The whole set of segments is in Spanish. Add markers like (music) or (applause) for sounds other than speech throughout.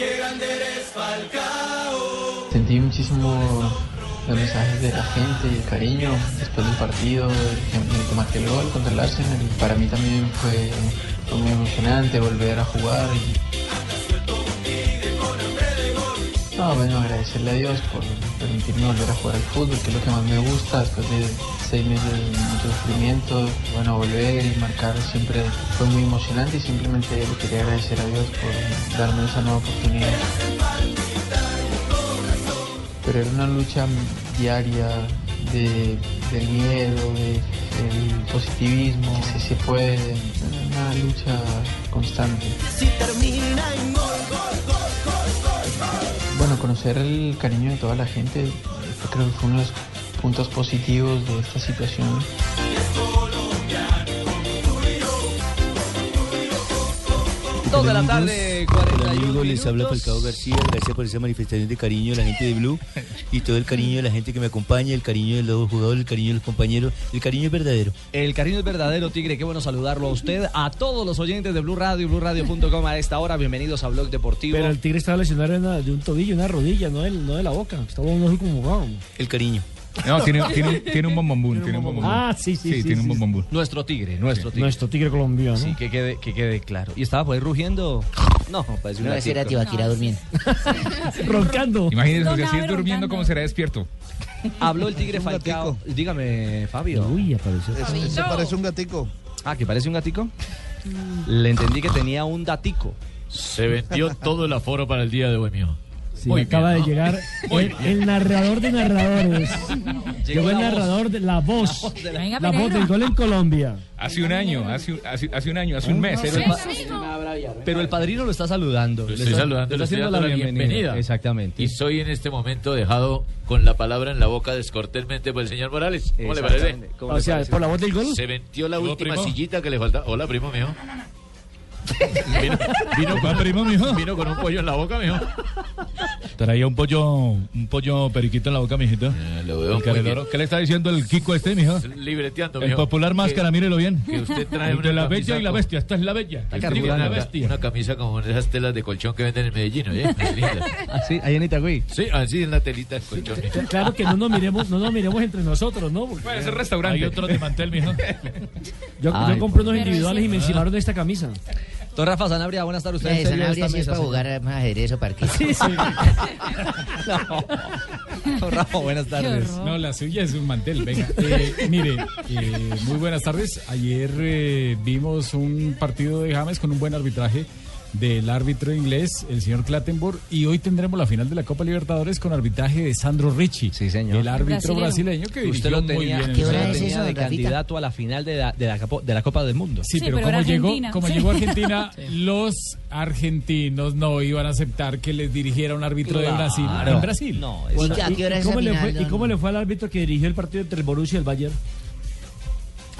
qué grande eres Falcao. Sentí muchísimo los mensajes de la gente y el cariño después del partido, el que el gol contra el Arsenal. Para mí también fue, muy emocionante volver a jugar. No, bueno, agradecerle a Dios por permitirme volver a jugar al fútbol, que es lo que más me gusta después de seis meses de mucho sufrimiento. Bueno, volver y marcar siempre fue muy emocionante y simplemente le quería agradecer a Dios por darme esa nueva oportunidad pero era una lucha diaria de, del miedo, de, del positivismo, si se puede, una lucha constante. Bueno, conocer el cariño de toda la gente, creo que fue uno de los puntos positivos de esta situación. Dos de la tarde, Hola 41 amigos, les habla. Falcao García, gracias por esa manifestación de cariño de la gente de Blue y todo el cariño de la gente que me acompaña, el cariño de los jugadores, el cariño de los compañeros, el cariño es verdadero. El cariño es verdadero, Tigre. Qué bueno saludarlo a usted, a todos los oyentes de Blue Radio, BlueRadio.com a esta hora. Bienvenidos a Blog Deportivo. Pero el tigre estaba lesionado de, un tobillo, una rodilla, no de, no de la boca. Estaba uno así como wow. El cariño. No, tiene, tiene, tiene un. Tiene un. Ah, sí, sí, sí. tiene sí, un sí. bombombún. Nuestro Tigre, nuestro Tigre. Nuestro tigre colombiano. Sí, que quede, que quede claro. ¿Y estaba por ahí rugiendo? No, parece un No, ese era. Tibaquira (laughs) durmiendo. Roncando. Imagínense, si así es durmiendo, ¿cómo será despierto? Habló el Tigre Falcao. Dígame, Fabio. Uy, apareció. Se parece un gatico. Ah, ¿que parece un gatico? Le entendí que tenía un datico. Se vendió todo el aforo para el día de hoy, mío. Sí, Muy acaba bien, de ¿no? llegar el, el narrador de narradores. Llegó el voz. narrador de la voz. de la- Venga, La voz del gol en Colombia. Hace un año, hace, hace, hace un año, hace un mes. Pero el, pa- pero el padrino lo está saludando. Lo Le estoy está- saludando, le está estoy haciendo la bienvenida. bienvenida. Exactamente. Y soy en este momento dejado con la palabra en la boca descortésmente por el señor Morales. ¿Cómo le parece? ¿Cómo O sea, parece? por la voz del gol. Se vendió la ¿Llegó, última primo? sillita que le faltaba. Hola, primo mío. Vino, vino, ¿Va, primo, mijo? vino con un pollo en la boca, mijo. Traía un pollo, un pollo periquito en la boca, mijito. Eh, lo veo El. ¿Qué le está diciendo el Kiko este, mijo? Libreteando, El mijo. popular máscara, mírelo bien. que usted trae Entre una la bella y la bestia. Esta es la bella. Está Esta es carburando. la Una, bestia. una camisa como esas telas de colchón que venden en Medellín, (laughs) linda. Ah, sí, ahí en Itagüí. Sí, así en la telita de colchón. Claro que no nos miremos, no nos miremos entre nosotros, ¿no? Porque Bueno, ese restaurante. Hay otro de mantel, mijo. yo, Ay, yo compré unos individuales y me encimaron de esta camisa. Don Rafa Sanabria, buenas tardes. Usted Sanabria sí es para jugar más ajedrez o parque. Sí, sí. (laughs) No. Don Rafa, buenas tardes. No, la suya es un mantel, venga. Eh, mire, eh, muy buenas tardes. Ayer eh, vimos un partido de James con un buen arbitraje del árbitro inglés, el señor Clattenburg, y hoy tendremos la final de la Copa Libertadores con arbitraje de Sandro Ricci, Sí, señor. el árbitro Brasileño. brasileño que Usted lo muy tenía, bien. en qué el hora usted lo es Mundial. tenía eso, de candidato a la final de la, de la, Capo- de la Copa del Mundo. Sí, Sí, pero, pero como llegó, como Sí. llegó Argentina, (laughs) los argentinos no iban a aceptar que les dirigiera un árbitro de Brasil en Brasil. No, ¿Y es- a qué hora ¿Y es esa cómo, final, fue, ¿Y cómo le fue al árbitro que dirigió el partido entre el Borussia y el Bayern?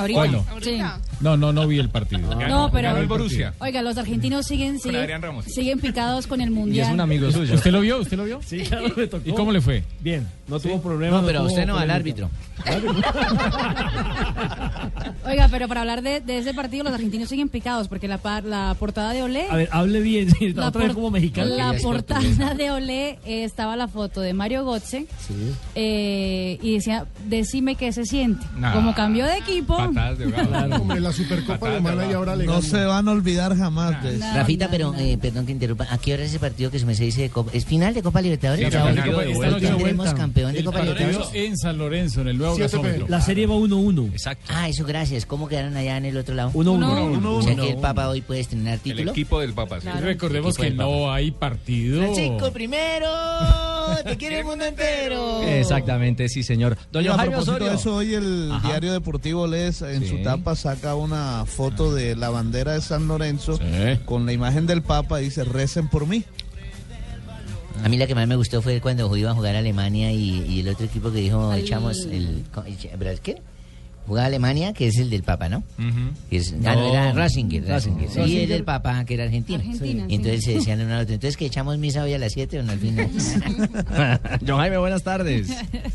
Ahorita. Bueno. Sí. No, no, no vi el partido. No, pero- Ganó el Borussia. Oiga, los argentinos siguen, siguen, Adrián Ramos. siguen picados con el y mundial. es un amigo suyo. ¿Usted lo vio? ¿Usted lo vio? Sí, claro, me tocó. ¿Y cómo le fue? Bien, no tuvo problema. No, pero usted no va al árbitro. (laughs) Oiga, pero para hablar de, de ese partido, los argentinos siguen picados porque la, par- la portada de Olé. A ver, hable bien, (laughs) sí, la, otra vez por- como mexicano. la portada de Olé eh, estaba la foto de Mario Götze eh, y decía, decime qué se siente. Nah. Como cambió de equipo, Hombre, la Supercopa Alemana y ahora le No se van a olvidar jamás de eso. Rafita, pero eh, perdón que interrumpa. ¿A qué hora es ese partido que se me se dice de Copa? ¿Es final de Copa Libertadores? Sí, final Copa- ¿Tendremos campeón de El Copa Libertadores? en San Lorenzo, en el nuevo gasómetro. La serie va 1-1. Exacto. Ah, eso gracias. ¿Cómo quedaron allá en el otro lado? 1-1. O sea que el Papa hoy puede estrenar título. del Papa, Y Recordemos Equipo que no hay partido. Francisco primero, (laughs) te quiere el mundo entero. Exactamente, sí, señor. Doña a Jaime propósito de eso, hoy el diario deportivo En Sí. su tapa saca una foto de la bandera de San Lorenzo con la imagen del Papa y dice recen por mí. A mí la que más me gustó fue cuando iba a jugar Alemania y, y el otro equipo que dijo echamos el, el- ¿qué? Jugaba Alemania, que es el del Papa, ¿no? Que es- ah, no, No. era. Sí, Rasinger. el del Papa, que era argentino. Argentina, entonces sí. se decían uno al otro, entonces que echamos misa hoy a las 7 o no al final. (laughs) John Jaime, buenas tardes.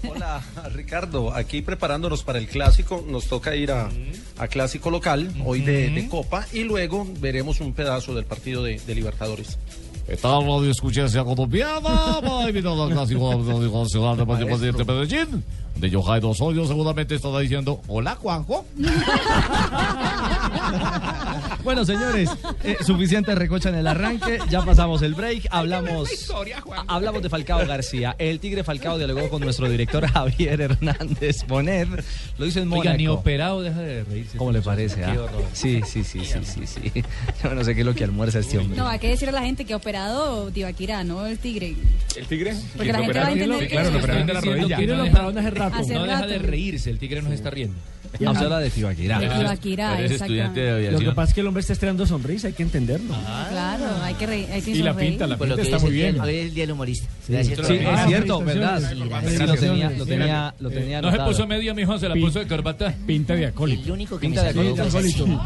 Hola, Ricardo. Aquí preparándonos para el clásico, nos toca ir a, a clásico local, hoy de, de Copa, y luego veremos un pedazo del partido de, de Libertadores. Esta radio escucharse colombiana va invitado al clásico nacional de Participación de Medellín. De Yohai Osorio seguramente estará diciendo, hola Juanjo. (laughs) Bueno, señores, eh, suficiente recocha en el arranque. Ya pasamos el break. Hablamos, hablamos de Falcao García. El Tigre Falcao dialogó con nuestro director (laughs) Javier Hernández Bonet. Lo hizo en Mónaco. Oiga, ni operado deja de reírse. ¿Cómo le parece? Ah? Sí, sí, sí, sí, sí, sí. (laughs) Yo no sé qué es lo que almuerza este hombre. No, hay que decirle a la gente que ha operado Tibaquira, no el tigre. ¿El Tigre? Porque la gente va a entender que... Claro, lo operaron de la rodilla. No deja de reírse, el tigre nos está riendo. Vamos a hablar de Tibaquirá. De Tibaquirá, estudiante de Lo que pasa es que el hombre está estrenando sonrisa, hay que entenderlo. Claro, hay que reír. Hay que Y la pinta, la lo pinta que está muy el bien. día- Hoy es el día del humorista. Gracias. Sí, Ah, es cierto. ¿verdad? Lo tenía, lo tenía, lo tenía No se puso media, mijo, se la puso de corbata. Pinta de El acólito. único que Pinta me de saludó fue acólito.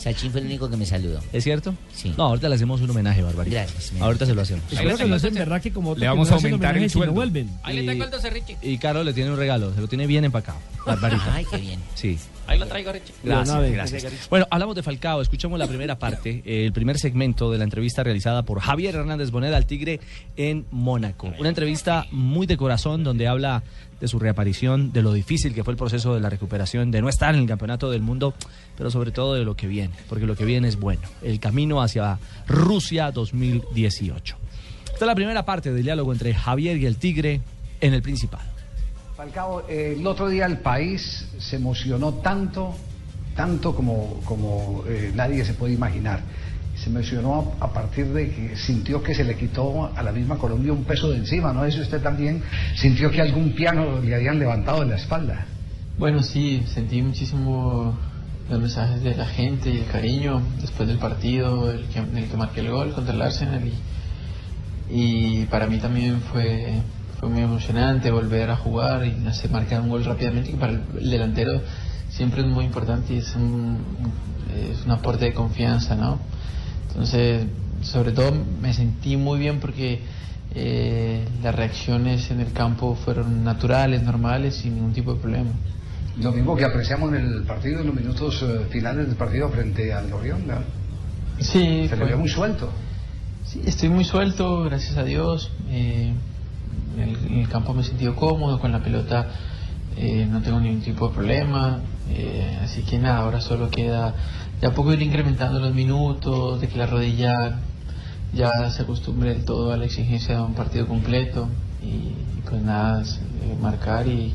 Sachin. Fue el único que me saludó. ¿Es cierto? Sí. No, ahorita le hacemos un homenaje, Barbarita. Gracias, Ahorita se lo hacemos. Espero que no hacen verdad que como Le vamos a aumentar el sueldo. vuelven. Ahí le tengo el 12 Richie. Y Carlos le tiene un regalo, se lo tiene bien empacado. Barbarita. Ay, qué bien. Sí. Ahí lo traigo, Richie. Gracias. Bueno, hablamos de Falcao. Escuchemos la primera parte, el primer segmento de la entrevista realizada por Javier Hernández Bonet al Tigre en Mónaco. Una entrevista muy de corazón donde habla de su reaparición, de lo difícil que fue el proceso de la recuperación, de no estar en el campeonato del mundo, pero sobre todo de lo que viene, porque lo que viene es bueno. El camino hacia Rusia 2018. Esta es la primera parte del diálogo entre Javier y el Tigre en el Principado. Falcao, eh, el otro día el país se emocionó tanto, tanto como, como eh, nadie se puede imaginar. Se emocionó a, a partir de que sintió que se le quitó a la misma Colombia un peso de encima, ¿no? Eso usted también sintió que algún piano le habían levantado de la espalda. Bueno, sí, sentí muchísimo los mensajes de la gente y el cariño después del partido, el que, en el que marqué el gol contra el Arsenal. Y, y para mí también fue, fue muy emocionante volver a jugar y hacer marcar un gol rápidamente, que para el, el delantero siempre es muy importante y es un, es un aporte de confianza, ¿no? Entonces, sobre todo me sentí muy bien porque eh, las reacciones en el campo fueron naturales, normales, sin ningún tipo de problema. Lo mismo que apreciamos en el partido, en los minutos eh, finales del partido frente al Orión, ¿no? Sí, Se le fue- ve muy suelto. Sí, estoy muy suelto, gracias a Dios. Eh, en, el, en el campo me he sentido cómodo, con la pelota eh, no tengo ningún tipo de problema. eh, así que nada, ahora solo queda de a poco ir incrementando los minutos, de que la rodilla ya se acostumbre del todo a la exigencia de un partido completo. Y, y pues nada, eh, marcar y,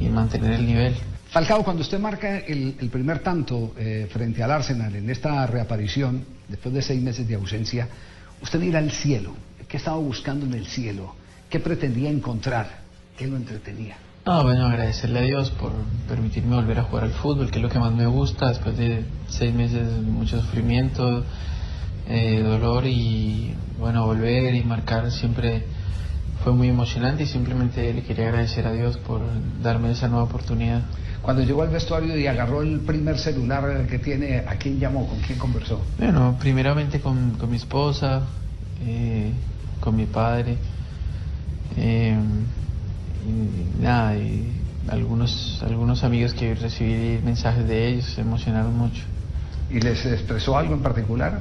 y mantener el nivel. Falcao, cuando usted marca el, el primer tanto eh, frente al Arsenal en esta reaparición, después de seis meses de ausencia, usted mira al cielo. ¿Qué estaba buscando en el cielo? ¿Qué pretendía encontrar? ¿Qué lo entretenía? Ah, bueno, agradecerle a Dios por permitirme volver a jugar al fútbol, que es lo que más me gusta, después de seis meses de mucho sufrimiento, eh, dolor y bueno, volver y marcar siempre fue muy emocionante y simplemente le quería agradecer a Dios por darme esa nueva oportunidad. Cuando llegó al vestuario y agarró el primer celular que tiene, ¿a quién llamó? ¿Con quién conversó? Bueno, primeramente con, con mi esposa, eh, con mi padre, eh, y nada, y algunos, algunos amigos que recibí mensajes de ellos se emocionaron mucho. ¿Y les expresó algo en particular?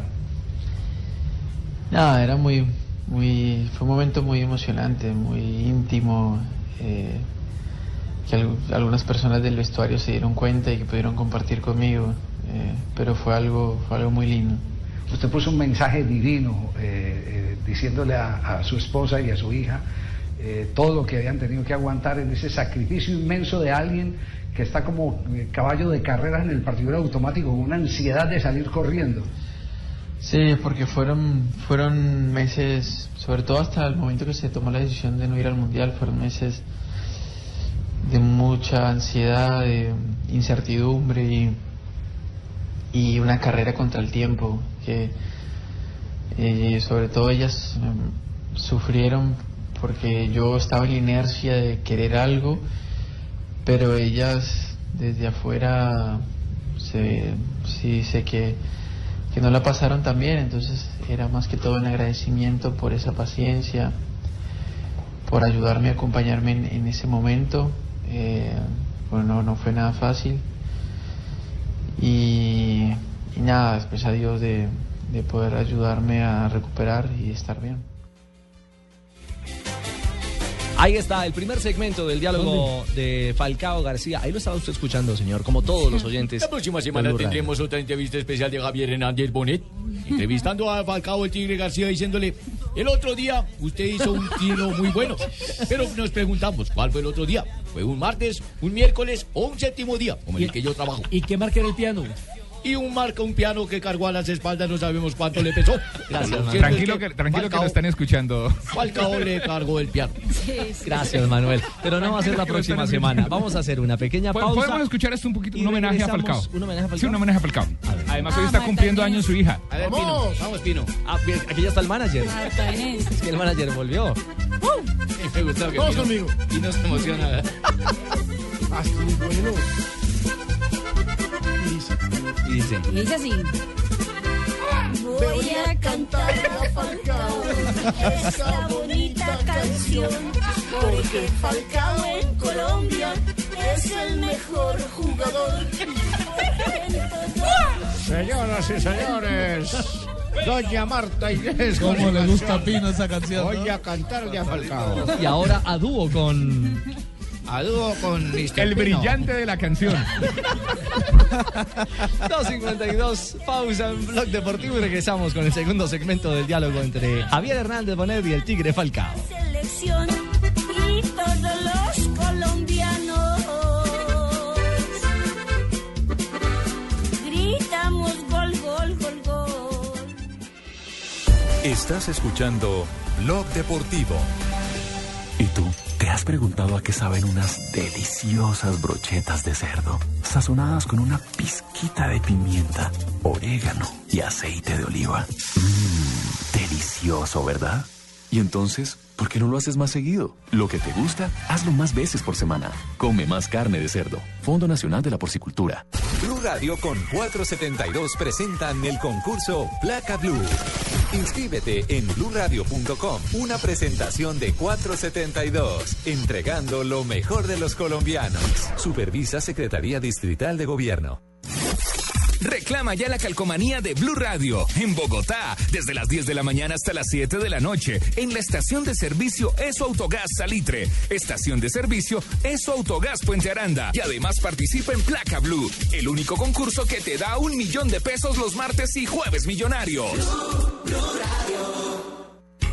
Nada, era muy, muy, fue un momento muy emocionante, muy íntimo. eh, que al- algunas personas del vestuario se dieron cuenta y que pudieron compartir conmigo, eh, pero fue algo, fue algo muy lindo. Usted puso un mensaje divino eh, eh, diciéndole a, a su esposa y a su hija eh, todo lo que habían tenido que aguantar en ese sacrificio inmenso de alguien que está como eh, caballo de carreras en el partidor automático, con una ansiedad de salir corriendo. Sí, porque fueron, fueron meses, sobre todo hasta el momento que se tomó la decisión de no ir al Mundial, fueron meses de mucha ansiedad, de incertidumbre y, y una carrera contra el tiempo, que eh, sobre todo ellas em, sufrieron porque yo estaba en la inercia de querer algo, pero ellas desde afuera se, sí sé que, que no la pasaron tan bien, entonces era más que todo un agradecimiento por esa paciencia, por ayudarme a acompañarme en, ese momento. Eh, bueno, no fue nada fácil. Y, nada, después a Dios de poder ayudarme a recuperar y estar bien. Ahí está el primer segmento del diálogo de Falcao García. Ahí lo estaba usted escuchando, señor, como todos los (laughs) oyentes. La próxima semana tendremos otra entrevista especial de Javier Hernández Bonet, entrevistando a Falcao el Tigre García diciéndole, el otro día usted hizo un tiro muy bueno, pero nos preguntamos, ¿cuál fue el otro día? ¿Fue un martes, un miércoles o un séptimo día, como en el que yo trabajo? ¿Y qué marca era el piano? Y un marca, un piano que cargó a las espaldas, no sabemos cuánto le pesó. Gracias, Manuel. Tranquilo que, tranquilo que lo están escuchando. Falcao le cargó el piano. Gracias, Manuel. Pero no va a ser la próxima semana. Vamos a hacer una pequeña pausa. Podemos escuchar esto un poquito, un homenaje a. Falcao. ¿Un homenaje a Falcao? Sí, un homenaje a Falcao. Además, hoy Ah, está Marta cumpliendo Inés. años su hija. A ver, Pino, vamos, Pino. Ah, bien, aquí ya está el manager. Marta Inés. Es que el manager volvió. Me gustó que Vamos Pino- conmigo. Pino se emociona. (laughs) Ah, estoy Y dice. Y dice así. Voy a cantar a Falcao esta bonita canción porque Falcao en Colombia es el mejor jugador. Señoras y señores, Doña Marta Inés. con ¿Cómo su le gusta a. Pino esa canción? Voy no? a cantarle a Falcao. Y ahora a dúo con. A dúo con Mr. El Pino. brillante de la canción. (laughs) 252, pausa en Blog Deportivo y regresamos con el segundo segmento del diálogo entre Javier Hernández Bonet y el Tigre Falcao. Selección y todos los colombianos gritamos gol, gol, gol, gol. Estás escuchando Blog Deportivo. ¿Y tú? ¿Te has preguntado a qué saben unas deliciosas brochetas de cerdo? Sazonadas con una pizquita de pimienta, orégano y aceite de oliva. Mmm, delicioso, ¿verdad? Y entonces, ¿por qué no lo haces más seguido? Lo que te gusta, hazlo más veces por semana. Come más carne de cerdo. Fondo Nacional de la Porcicultura. Blue Radio con 472 presentan el concurso Placa Blue. Inscríbete en bluradio.com. Una presentación de 472, entregando lo mejor de los colombianos. Supervisa Secretaría Distrital de Gobierno. Reclama ya la calcomanía de Blue Radio en Bogotá, desde las 10 de la mañana hasta las 7 de la noche, en la estación de servicio Eso Autogás Salitre, estación de servicio Eso Autogás Puente Aranda. Y además participa en Placa Blue, el único concurso que te da un millón de pesos los martes y jueves millonarios.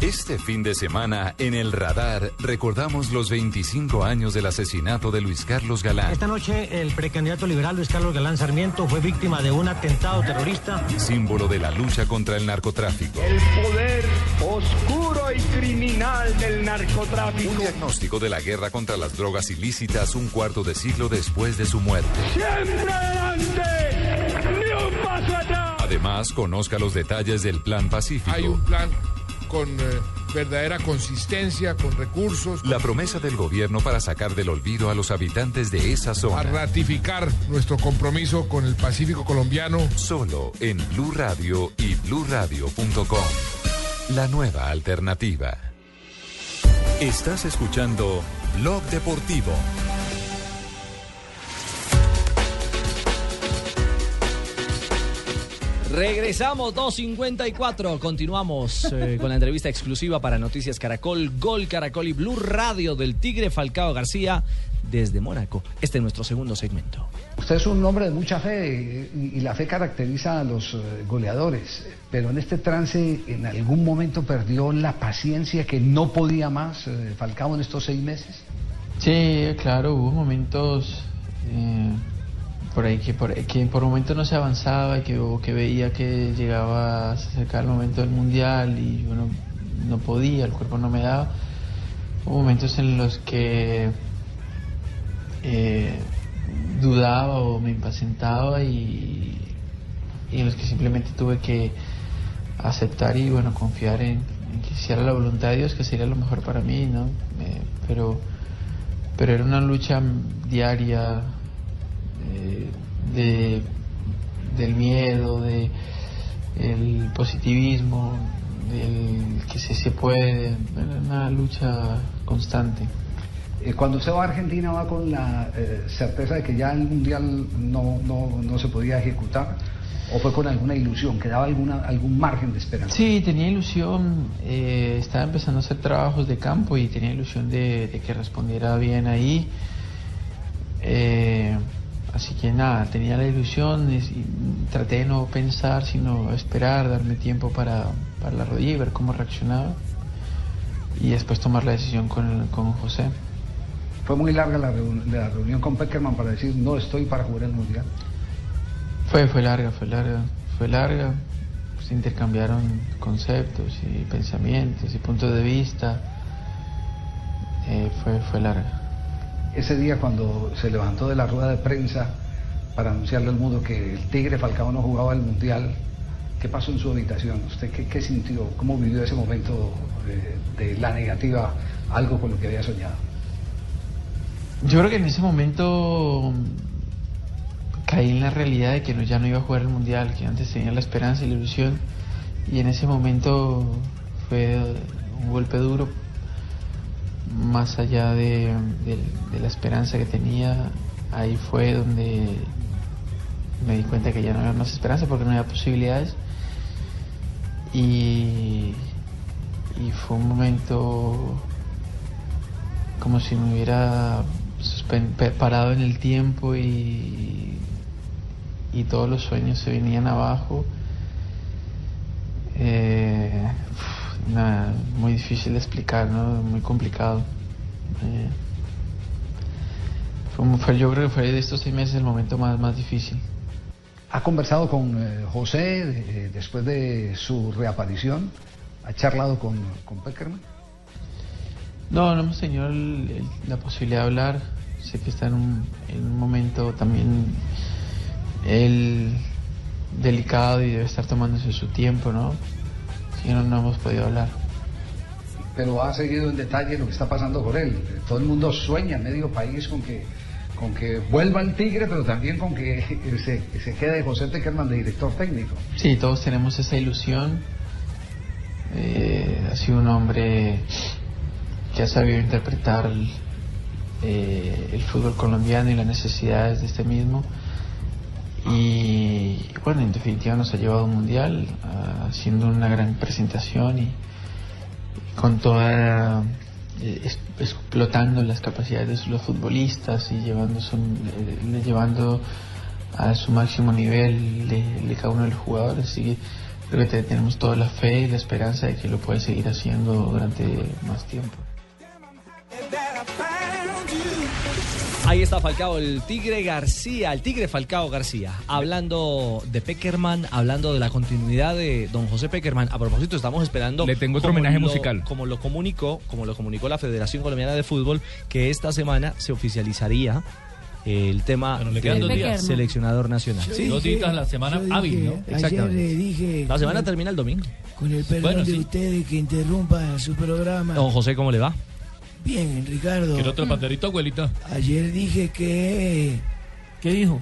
Este fin de semana, en el radar, recordamos los 25 años del asesinato de Luis Carlos Galán. Esta noche el precandidato liberal Luis Carlos Galán Sarmiento fue víctima de un atentado terrorista. símbolo de la lucha contra el narcotráfico. El poder oscuro y criminal del narcotráfico. Un diagnóstico de la guerra contra las drogas ilícitas un cuarto de siglo después de su muerte. Siempre adelante, ni un paso atrás. Además, conozca los detalles del Plan Pacífico. Hay un plan con eh, verdadera consistencia, con recursos, La promesa del gobierno para sacar del olvido a los habitantes de esa a zona. ratificar nuestro compromiso con el Pacífico colombiano. Solo en Blue Radio y bluradio.com. La nueva alternativa. Estás escuchando Blog Deportivo. Regresamos 2.54. Continuamos eh, (laughs) con la entrevista exclusiva para Noticias Caracol, Gol Caracol y Blue Radio del Tigre Falcao García desde Mónaco. Este es nuestro segundo segmento. Usted es un hombre de mucha fe y, y la fe caracteriza a los eh, goleadores, pero en este trance en algún momento perdió la paciencia que no podía más eh, Falcao en estos seis meses. Sí, claro, hubo momentos eh, por ahí que por, que por momentos no se avanzaba y que, que veía que llegaba a acercar el momento del mundial y uno no podía, el cuerpo no me daba. Hubo momentos en los que eh, dudaba o me impacientaba y, y en los que simplemente tuve que aceptar y bueno confiar en, en que si era la voluntad de Dios que sería lo mejor para mí, ¿no? Eh, pero pero era una lucha diaria eh, de, del miedo, de el positivismo, del que se, se puede, una lucha constante. Eh, cuando usted va a Argentina va con la eh, certeza de que ya el mundial no, no, no se podía ejecutar o fue con alguna ilusión, que daba alguna, algún margen de esperanza. Sí, tenía ilusión, eh, estaba empezando a hacer trabajos de campo y tenía ilusión de, de que respondiera bien ahí. Eh, así que nada, tenía la ilusión y, traté de no pensar, sino esperar, darme tiempo para, para la rodilla y ver cómo reaccionaba y después tomar la decisión con, con José. Fue muy larga la, reun- la reunión con Peckerman para decir no estoy para jugar el mundial. Fue, fue larga, fue larga, fue larga. Se intercambiaron conceptos y pensamientos y puntos de vista. Eh, fue, fue larga. Ese día cuando se levantó de la rueda de prensa para anunciarle al mundo que el Tigre Falcao no jugaba el mundial, ¿qué pasó en su habitación? ¿Usted qué, sintió? ¿Cómo vivió ese momento eh, de la negativa, algo con lo que había soñado? Yo creo que en ese momento caí en la realidad de que no, ya no iba a jugar el mundial, que antes tenía la esperanza y la ilusión. Y en ese momento fue un golpe duro, más allá de, la esperanza que tenía. Ahí fue donde me di cuenta que ya no había más esperanza porque no había posibilidades. Y, fue un momento como si me hubiera parado en el tiempo y, y todos los sueños se venían abajo. Eh, nada, muy difícil de explicar, ¿no? muy complicado. Eh, fue, yo creo que fue de estos seis meses el momento más, más difícil. ¿Ha conversado con eh, José eh, después de su reaparición? ¿Ha charlado con, con Peckerman? No, no hemos tenido el- el- la posibilidad de hablar. Sé que está en un, en un momento también él delicado y debe estar tomándose su tiempo, ¿no? Si no, no hemos podido hablar. Pero ha seguido en detalle lo que está pasando con él. Todo el mundo sueña, medio país, con que, con que vuelva el Tigre, pero también con que (laughs) se, se quede José Peckerman de director técnico. Sí, todos tenemos esa ilusión. Eh, ha sido un hombre que ha sabido interpretar el, eh, el fútbol colombiano y las necesidades de este mismo. Y bueno, en definitiva nos ha llevado un mundial ah, haciendo una gran presentación y con toda eh, explotando las capacidades de los futbolistas y llevando, son, eh, llevando a su máximo nivel de, de cada uno de los jugadores. Así que creo que te- tenemos toda la fe y la esperanza de que lo puede seguir haciendo durante más tiempo. Ahí está Falcao, el Tigre García, el Tigre Falcao García, hablando de Peckerman, hablando de la continuidad de don José Peckerman. A propósito, estamos esperando. Le tengo otro homenaje lo- musical. Como lo comunicó, como lo comunicó la Federación Colombiana de Fútbol, que esta semana se oficializaría el tema del días. seleccionador nacional. Yo dije- Dos días la semana yo hábil, dije- ¿no? Ayer Exactamente. le dije. La semana con- termina el domingo. Con el perdón Bueno, de sí. ustedes que interrumpa su programa. Don José, ¿cómo le va? Bien, Ricardo. ¿Quiere otro panderito, abuelita? Ayer dije que. ¿Qué dijo?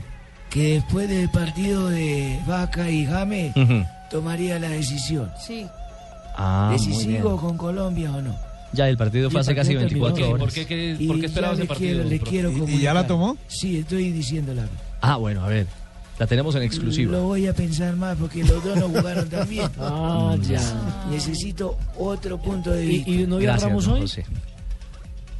Que después del partido de Vaca y James Ujú. tomaría la decisión. Sí. Ah, de si muy bien. sigo con Colombia o no. Ya, el partido fue hace casi 24 horas. ¿Por qué, qué- Y por qué esperaba ya ese le partido? Quiero, quiero ¿Y- ya la tomó? Sí, estoy diciéndola. Ah, bueno, a ver. La tenemos en exclusiva. Lo voy a pensar más porque los dos no jugaron tan bien. (laughs) Ah, ya. Necesito otro punto de ¿Y- vista. y no Gracias, Ramos hoy? José.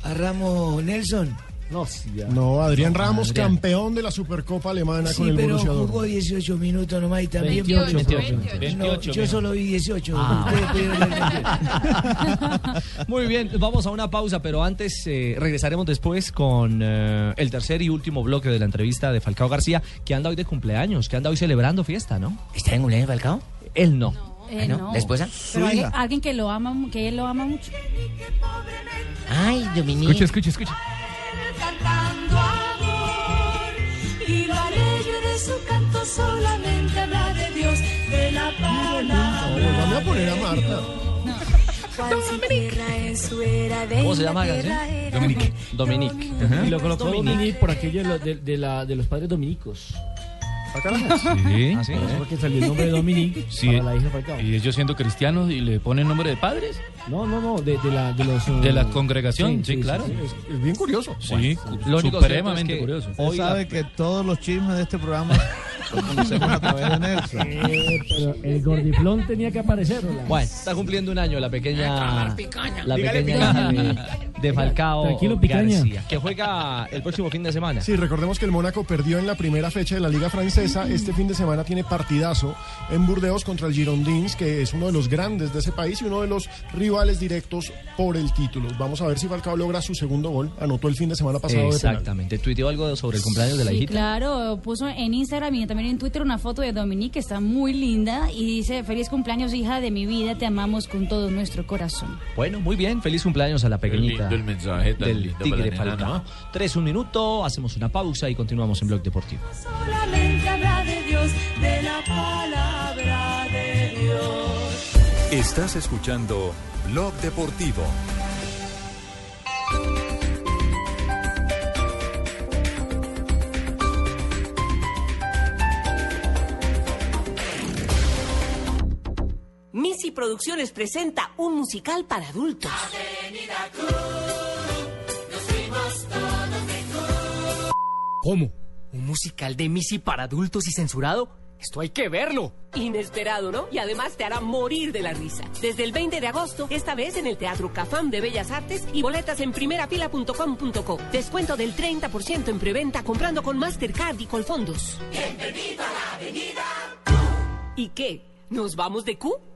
A Ramos Nelson. No, sí, ya. No, Adrián No, Ramos, Adrián. campeón de la Supercopa Alemana Sí, con el pero Borussia jugó Dortmund. 18 minutos nomás y también 28, 28. No, 28, yo solo vi 18. Ah. (laughs) Ustedes pudieron ver 28. (laughs) Muy bien, vamos a una pausa, pero antes eh, regresaremos después con eh, el tercer y último bloque de la entrevista de Falcao García, que anda hoy de cumpleaños, que anda hoy celebrando fiesta, ¿no? ¿Está en cumpleaños Falcao? Él no. Eh, no. ¿La esposa? Pero alguien, alguien que lo ama, que él lo ama mucho. Ay, Dominique. Escucha, escucha, escucha. cantando amor y lo alegre de su canto solamente habla de Dios de la palabra Volvame a poner a Marta. cual si tierra en su era de ¿Cómo se llama la canción? Dominique. Dominique. Y lo colocó Dominique por aquello de, lo- de- de la, de los padres dominicos. (laughs) Sí. ¿Ah, sí? Porque salió el nombre de Dominique Sí. para la hija Falcao. Y ellos siendo cristianos y le ponen nombre de padres. No, no, no, de, de la, de los... De la eh, congregación, sí, claro. Es, es bien curioso. Sí, Lo único supremamente cierto es que curioso. Usted sabe que todos los chismes de este programa conocemos a través de Nelson. Eh, pero el gordiflón tenía que aparecer. ¿o la? Bueno, está cumpliendo un año la pequeña. La Dígale pequeña de, de Falcao Tranquilo, picaña. García, que juega el próximo fin de semana. Sí, recordemos que el Mónaco perdió en la primera fecha de la Liga Francesa. Este fin de semana tiene partidazo en Burdeos contra el Girondins, que es uno de los grandes de ese país y uno de los rivales directos por el título. Vamos a ver si Falcao logra su segundo gol. Anotó el fin de semana pasado de penal. Exactamente. ¿Tuiteó algo sobre el cumpleaños de la Sí, hijita? claro, puso en Instagram y también en Twitter una foto de Dominique que está muy linda y dice, feliz cumpleaños hija de mi vida, te amamos con todo nuestro corazón. Bueno, muy bien. Feliz cumpleaños a la pequeñita. el mensaje, del lindo Tigre para nena. Tres, un minuto, hacemos una pausa y continuamos en Blog Deportivo. solamente habla de Dios de la palabra de Dios Estás escuchando Blog Deportivo. Missy Producciones presenta un musical para adultos. ¿Cómo? ¿Un musical de Missy para adultos y censurado? Esto hay que verlo. Inesperado, ¿no? Y además te hará morir de la risa. Desde el 20 de agosto, esta vez en el Teatro Cafam de Bellas Artes y boletas en primerafila.com.co. Descuento del 30% en preventa comprando con Mastercard y Colfondos. bienvenido a la avenida ¿Y qué? ¿Nos vamos de Q?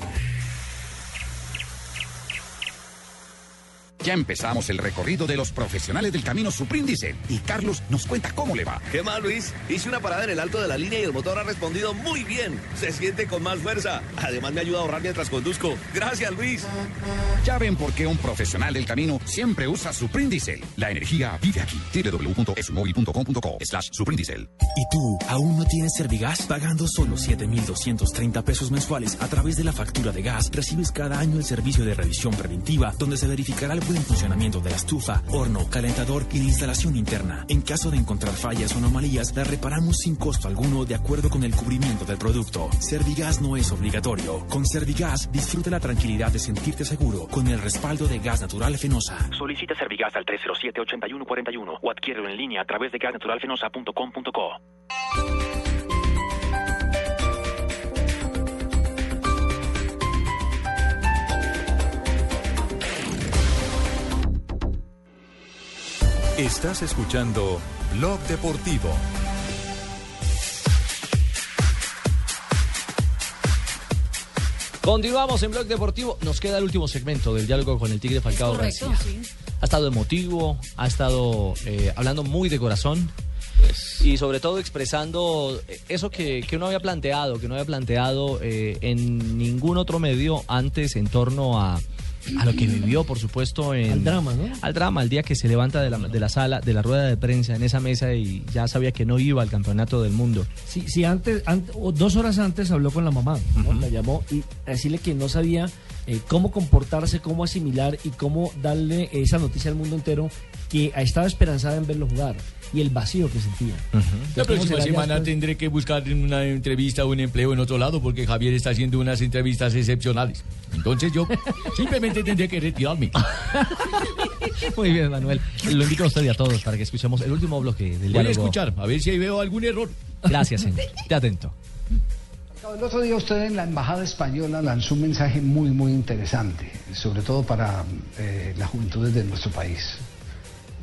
Ya empezamos el recorrido de los profesionales del camino Supríndice y Carlos nos cuenta cómo le va. ¿Qué más, Luis? Hice una parada en el alto de la línea y el motor ha respondido muy bien. Se siente con más fuerza. Además, me ayuda a ahorrar mientras conduzco. Gracias, Luis. Ya ven por qué un profesional del camino siempre usa Suprindicel. La energía vive aquí. www.esumóvil.com.co slash Suprindicel. ¿Y tú aún no tienes Servigas? Pagando solo 7,230 pesos mensuales a través de la factura de gas, recibes cada año el servicio de revisión preventiva, donde se verificará el buen funcionamiento de la estufa, horno, calentador y la instalación interna. En caso de encontrar fallas o anomalías, las reparamos sin costo alguno de acuerdo con el cubrimiento del producto. Servigas no es obligatorio. Con Servigas, disfruta la tranquilidad de sentirte seguro con el respaldo de Gas Natural Fenosa. Solicita Servigas al 307-8141 o adquiérelo en línea a través de gasnaturalfenosa.com.co. Estás escuchando Blog Deportivo. Continuamos en Blog Deportivo. Nos queda el último segmento del diálogo con el Tigre Falcao Correcto, García. sí. Ha estado emotivo, ha estado eh, hablando muy de corazón. Pues. Y sobre todo expresando eso que, que uno había planteado, que no había planteado eh, en ningún otro medio antes en torno a, a lo que vivió, por supuesto, en... Al drama, ¿no? Al drama, al día que se levanta de la, de la sala, de la rueda de prensa en esa mesa y ya sabía que no iba al campeonato del mundo. Sí, sí, antes, ante- o dos horas antes habló con la mamá, ¿no? La llamó y a decirle que no sabía eh, cómo comportarse, cómo asimilar y cómo darle esa noticia al mundo entero que estaba esperanzada en verlo jugar y el vacío que sentía. La Entonces, ¿cómo próxima semana después? tendré que buscar una entrevista o un empleo en otro lado porque Javier está haciendo unas entrevistas excepcionales. Entonces yo (laughs) simplemente tendré que retirarme. (laughs) Muy bien, Manuel. Lo invito a usted y a todos para que escuchemos el último bloque del Voy a escuchar, a ver si ahí veo algún error. Gracias, señor. Esté atento. El otro día usted en la Embajada Española lanzó un mensaje muy, muy interesante, sobre todo para eh, las juventudes de nuestro país.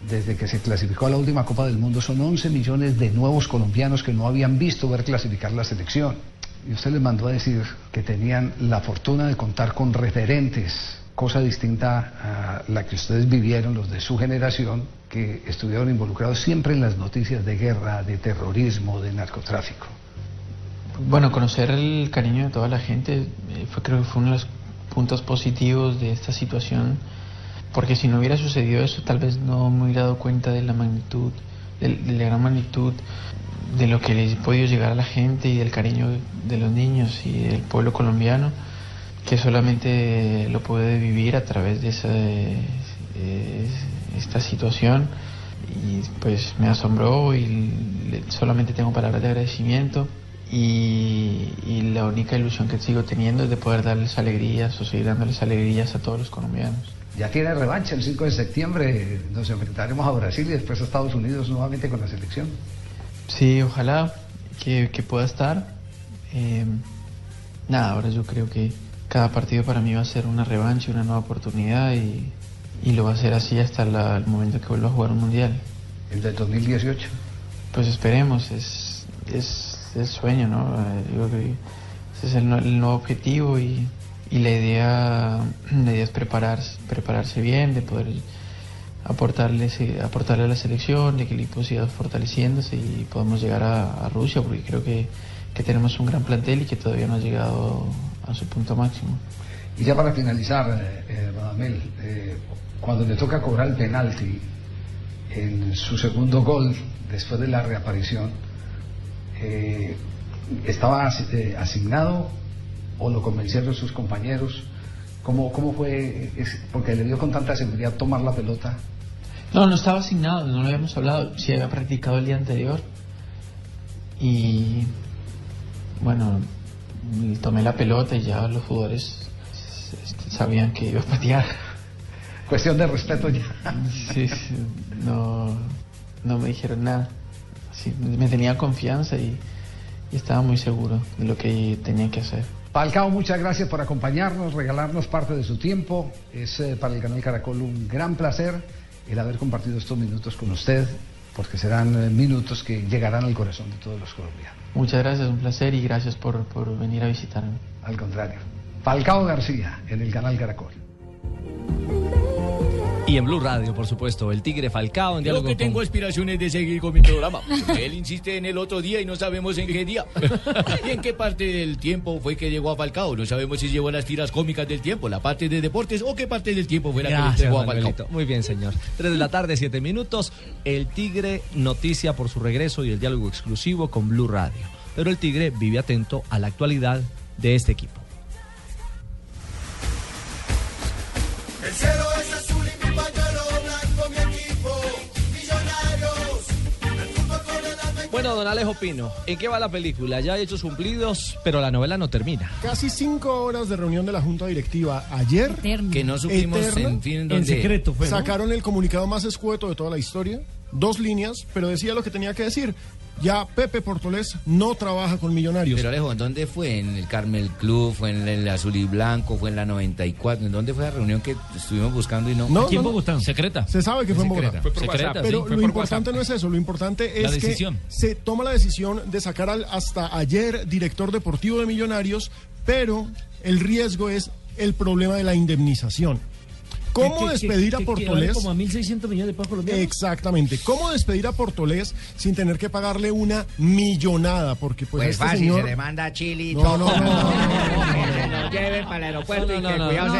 Desde que se clasificó a la última Copa del Mundo son 11 millones de nuevos colombianos que no habían visto ver clasificar la selección. Y usted les mandó a decir que tenían la fortuna de contar con referentes, cosa distinta a la que ustedes vivieron, los de su generación, que estuvieron involucrados siempre en las noticias de guerra, de terrorismo, de narcotráfico. Bueno, conocer el cariño de toda la gente eh, fue, creo que fue uno de los puntos positivos de esta situación, porque si no hubiera sucedido eso, tal vez no me hubiera dado cuenta de la magnitud, de, la gran magnitud de lo que les he podido llegar a la gente y del cariño de los niños y del pueblo colombiano, que solamente lo puede vivir a través de esa, esta situación. Y pues me asombró y solamente tengo palabras de agradecimiento y, y la única ilusión que sigo teniendo es de poder darles alegrías o seguir dándoles alegrías a todos los colombianos. Ya tiene revancha el 5 de septiembre, nos enfrentaremos a Brasil y después a Estados Unidos nuevamente con la selección. Sí, ojalá que, que pueda estar. Eh, nada, ahora yo creo que cada partido para mí va a ser una revancha, una nueva oportunidad y, y lo va a ser así hasta la- el momento que vuelva a jugar un mundial. ¿El del 2018? Pues esperemos, es, es el sueño, ¿no? Eh, Yo creo que ese es el, el nuevo objetivo y, y la idea, (clears throat) la idea es prepararse, prepararse bien, de poder aportarle, aportarle a la selección, de que el equipo siga fortaleciéndose y podamos llegar a, a Rusia, porque creo que, que tenemos un gran plantel y que todavía no ha llegado a su punto máximo. Y ya para finalizar, eh, eh, Radamel, eh, cuando le toca cobrar el penalti en su segundo gol, después de la reaparición, eh, ¿estaba eh, asignado o lo convencieron sus compañeros? ¿Cómo, cómo fue? Es- porque le dio con tanta seguridad tomar la pelota. No, no estaba asignado, no lo habíamos hablado. Sí había practicado el día anterior. Y bueno, tomé la pelota y ya los jugadores s- sabían que iba a patear. Cuestión de respeto ya. Sí, sí, no, no me dijeron nada. Sí, me tenía confianza y, y estaba muy seguro de lo que tenía que hacer. Falcao, muchas gracias por acompañarnos, regalarnos parte de su tiempo. Es eh, para el canal Caracol un gran placer el haber compartido estos minutos con usted, porque serán eh, minutos que llegarán al corazón de todos los colombianos. Muchas gracias, un placer y gracias por, por venir a visitarme. Al contrario. Falcao García en el canal Caracol. Y en Blue Radio, por supuesto, el Tigre Falcao en Yo que con- tengo aspiraciones de seguir con mi programa. Él insiste en el otro día y no sabemos en qué día. (laughs) ¿Y en qué parte del tiempo fue que llegó a Falcao? No sabemos si llevó las tiras cómicas del tiempo, la parte de deportes o qué parte del tiempo fue la que le Gracias, entregó a Falcao. Manuelito. Muy bien, señor. Tres de la tarde, siete minutos. El Tigre noticia por su regreso y el diálogo exclusivo con Blue Radio. Pero el Tigre vive atento a la actualidad de este equipo. El cielo don Alejo Pino, ¿en qué va la película? Ya hechos cumplidos, pero la novela no termina. Casi cinco horas de reunión de la Junta Directiva ayer. Que no supimos, Eterna. en fin, En secreto fue, ¿no? Sacaron el comunicado más escueto de toda la historia. Dos líneas, pero decía lo que tenía que decir. Ya Pepe Portolés no trabaja con millonarios. Pero Alejo, ¿en dónde fue? ¿En el Carmel Club? ¿Fue en el Azul y Blanco? ¿Fue en la 94? ¿En dónde fue la reunión que estuvimos buscando y no? No, no, no. Secreta. Se sabe que fue en Bogotá. Fue por Secreta, WhatsApp, Pero sí, fue lo por importante WhatsApp. no es eso, lo importante La es que decisión. se toma la decisión de sacar al hasta ayer director deportivo de Millonarios, pero el riesgo es el problema de la indemnización. ¿Cómo Que- que- despedir a que- que vale Portolés? como a 1.600 millones de pesos colombianos. Exactamente. ¿Cómo despedir a Portolés sin tener que pagarle una millonada? Porque pues, Pues este fácil, señor... se le manda a Chile y No, todo. no, no, no, Que se lo lleven para el aeropuerto y que cuidado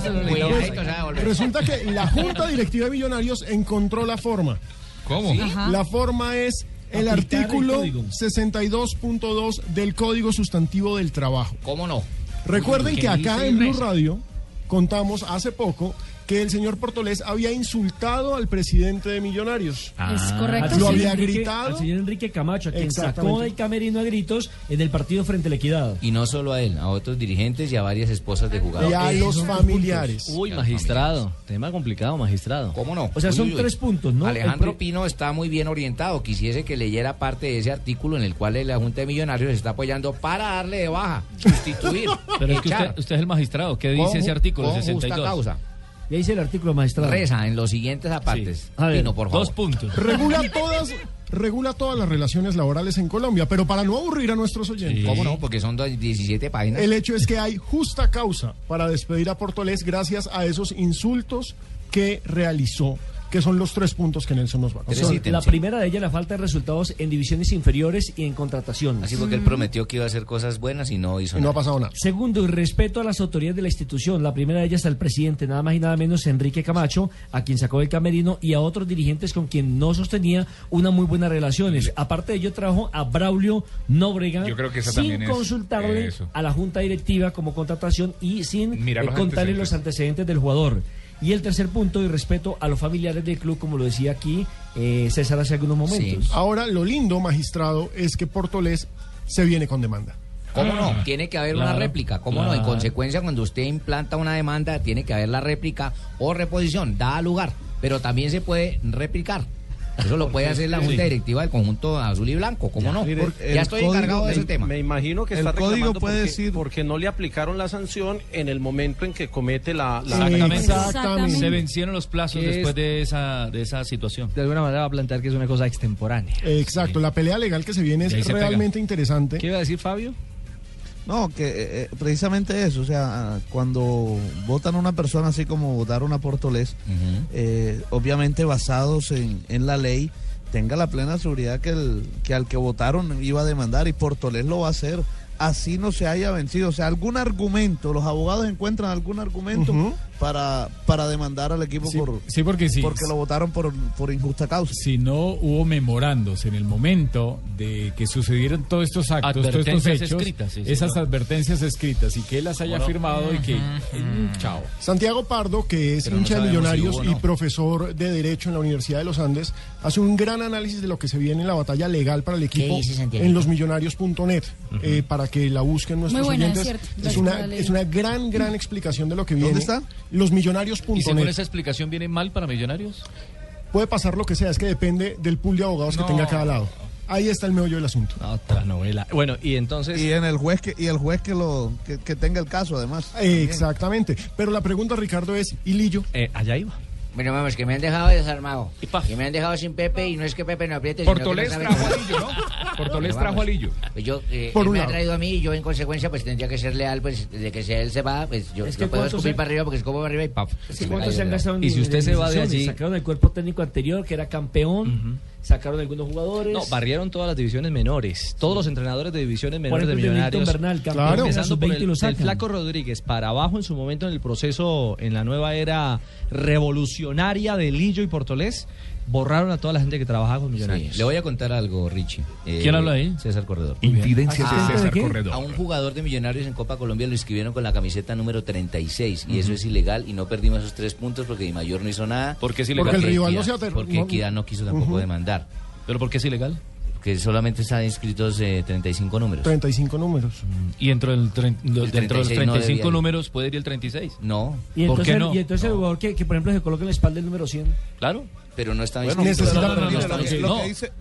se devuelve. Resulta que la Junta Directiva de Millonarios encontró la forma. ¿Cómo? La forma es el artículo código. 62.2 del Código Sustantivo del Trabajo. ¿Cómo no? Recuerden ¿Qué que acá en Blue? Radio contamos hace poco que el señor Portolés había insultado al presidente de Millonarios. Es correcto. Lo había Enrique- gritado. Al señor Enrique Camacho, a quien sacó del camerino a gritos en el partido frente a la Equidad. Y no solo a él, a otros dirigentes y a varias esposas de jugadores. Y a los familiares. Uy, magistrado. Tema complicado, magistrado. ¿Cómo no? O sea, son Uy, uy, uy. tres puntos, ¿no? Alejandro Pino está muy bien orientado. Quisiese que leyera parte de ese artículo en el cual la Junta de Millonarios está apoyando para darle de baja, sustituir, (laughs) Pero es que usted, usted es el magistrado. ¿Qué Con dice ese artículo con justa 62? causa. Ya dice el artículo magistrado. Reza en los siguientes apartes. A ver, Pino, por favor. Dos puntos. Regula todas, regula todas las relaciones laborales en Colombia, pero para no aburrir a nuestros oyentes. ¿Cómo no? Porque son dos- 17 páginas. El hecho es que hay justa causa para despedir a Portolés gracias a esos insultos que realizó, que son los tres puntos que Nelson nos va a contar. Son- la primera de ellas, la falta de resultados en divisiones inferiores y en contrataciones. Así porque él prometió que iba a hacer cosas buenas y no hizo Y no ha nada. pasado nada. Segundo, el respeto a las autoridades de la institución. La primera de ellas al presidente, nada más y nada menos Enrique Camacho, a quien sacó del camerino, y a otros dirigentes con quien no sostenía una muy buenas relaciones. Aparte de ello, trajo a Braulio Nóbrega Yo creo que esa sin es- consultarle eso. a la junta directiva como contratación y sin eh, contarle los antecedentes del jugador. Y el tercer punto, y respeto a los familiares del club, como lo decía aquí eh, César hace algunos momentos. Ahora, lo lindo, magistrado, es que Portolés se viene con demanda. ¿Cómo no? Tiene que haber una réplica. ¿Cómo no? En consecuencia, cuando usted implanta una demanda, tiene que haber la réplica o reposición. Da lugar. Pero también se puede replicar. Eso lo puede hacer la Junta Sí. Directiva del conjunto azul y blanco. ¿Cómo no? Mire, Porque el ya estoy código- encargado de ese tema. Me imagino que El está código puede porque, porque no le aplicaron la sanción en el momento en que comete la... la Exactamente. Exactamente. Se vencieron los plazos ¿Qué después es? de esa, de esa situación. De alguna manera va a plantear que es una cosa extemporánea. Exacto, la pelea legal que se viene es pega. realmente interesante. ¿Qué iba a decir Fabio? No, que eh, eh, precisamente eso, o sea, cuando votan a una persona así como votaron a Portolés, eh, obviamente basados en, en la ley, tenga la plena seguridad que, el, que al que votaron iba a demandar y Portolés lo va a hacer. Así no se haya vencido, o sea, algún argumento, los abogados encuentran algún argumento. Para, para demandar al equipo Sí, por, sí, porque sí. porque lo votaron por, por injusta causa. Si no hubo memorandos en el momento de que sucedieron todos estos actos, todos estos hechos, escritas, sí, sí, esas claro. advertencias escritas y que él las haya Bueno. firmado y que... Ujú. Chao. Santiago Pardo, que es Pero no hincha de si Millonarios hubo y profesor de Derecho en la Universidad de los Andes, hace un gran análisis de lo que se viene en la batalla legal para el equipo en losmillonarios.net, eh, para que la busquen nuestros Muy buena, es oyentes. una, es una gran, gran explicación de lo que viene. ¿Dónde está? Losmillonarios.net. ¿Y según esa explicación viene mal para Millonarios? Puede pasar lo que sea, es que depende del pool de abogados No. que tenga cada lado. Ahí está el meollo del asunto. Otra novela. Bueno, y entonces... Y en el juez que, y el juez que lo que, que tenga el caso además. Eh, Exactamente. Pero la pregunta, Ricardo, es, ¿y Lillo? Eh, allá iba. Bueno, vamos, que me han dejado desarmado. Que me han dejado sin Pepe y no es que Pepe no apriete, sino que Portolés no sabe trajo cómo- a Lillo, ¿no? (laughs) Portolés Pero trajo vamos, a Lillo. Pues yo, eh, Por él me ha traído a mí y yo en consecuencia pues tendría que ser leal, pues de que sea él se va, pues yo Es puedo ¿cuántos escupir se- para arriba porque escupo para arriba y paf. Es que me ¿cuántos cayó se han gastado en Y si usted se va de allí- Sacaron el cuerpo técnico anterior, que era campeón, sacaron algunos jugadores. No, barrieron todas las divisiones menores. Todos los entrenadores de divisiones menores de ejemplo, el de Millonarios. Bernal, la empezando por sub-20 el, lo sacan. Flaco Rodríguez para abajo en su momento en el proceso, en la nueva era revolucionaria de Lillo y Portolés, borraron a toda la gente que trabajaba con Millonarios. Le voy a contar algo, Richie. Eh, ¿Quién habla ahí? César Corredor. Infidencias de Ah, César Corredor. A un jugador de Millonarios en Copa Colombia lo inscribieron con la camiseta número 36 y eso es ilegal y no perdimos esos tres puntos porque Di Mayor no hizo nada. ¿Por qué es ilegal? Porque el rival no se Porque Equidad no quiso tampoco demandar. ¿Pero por qué es ilegal? Que solamente están inscritos eh, 35 números. 35 números. Y dentro, del tre- dentro de los 36 no 35 debía. números puede ir el 36. No. Y ¿Por entonces, qué no? y entonces el jugador que, que, por ejemplo, se coloca en la espalda el número 100. Claro. Pero no está Bueno, inscrito. necesita No, no, no, no, no, no. Puede, no, no, no, dice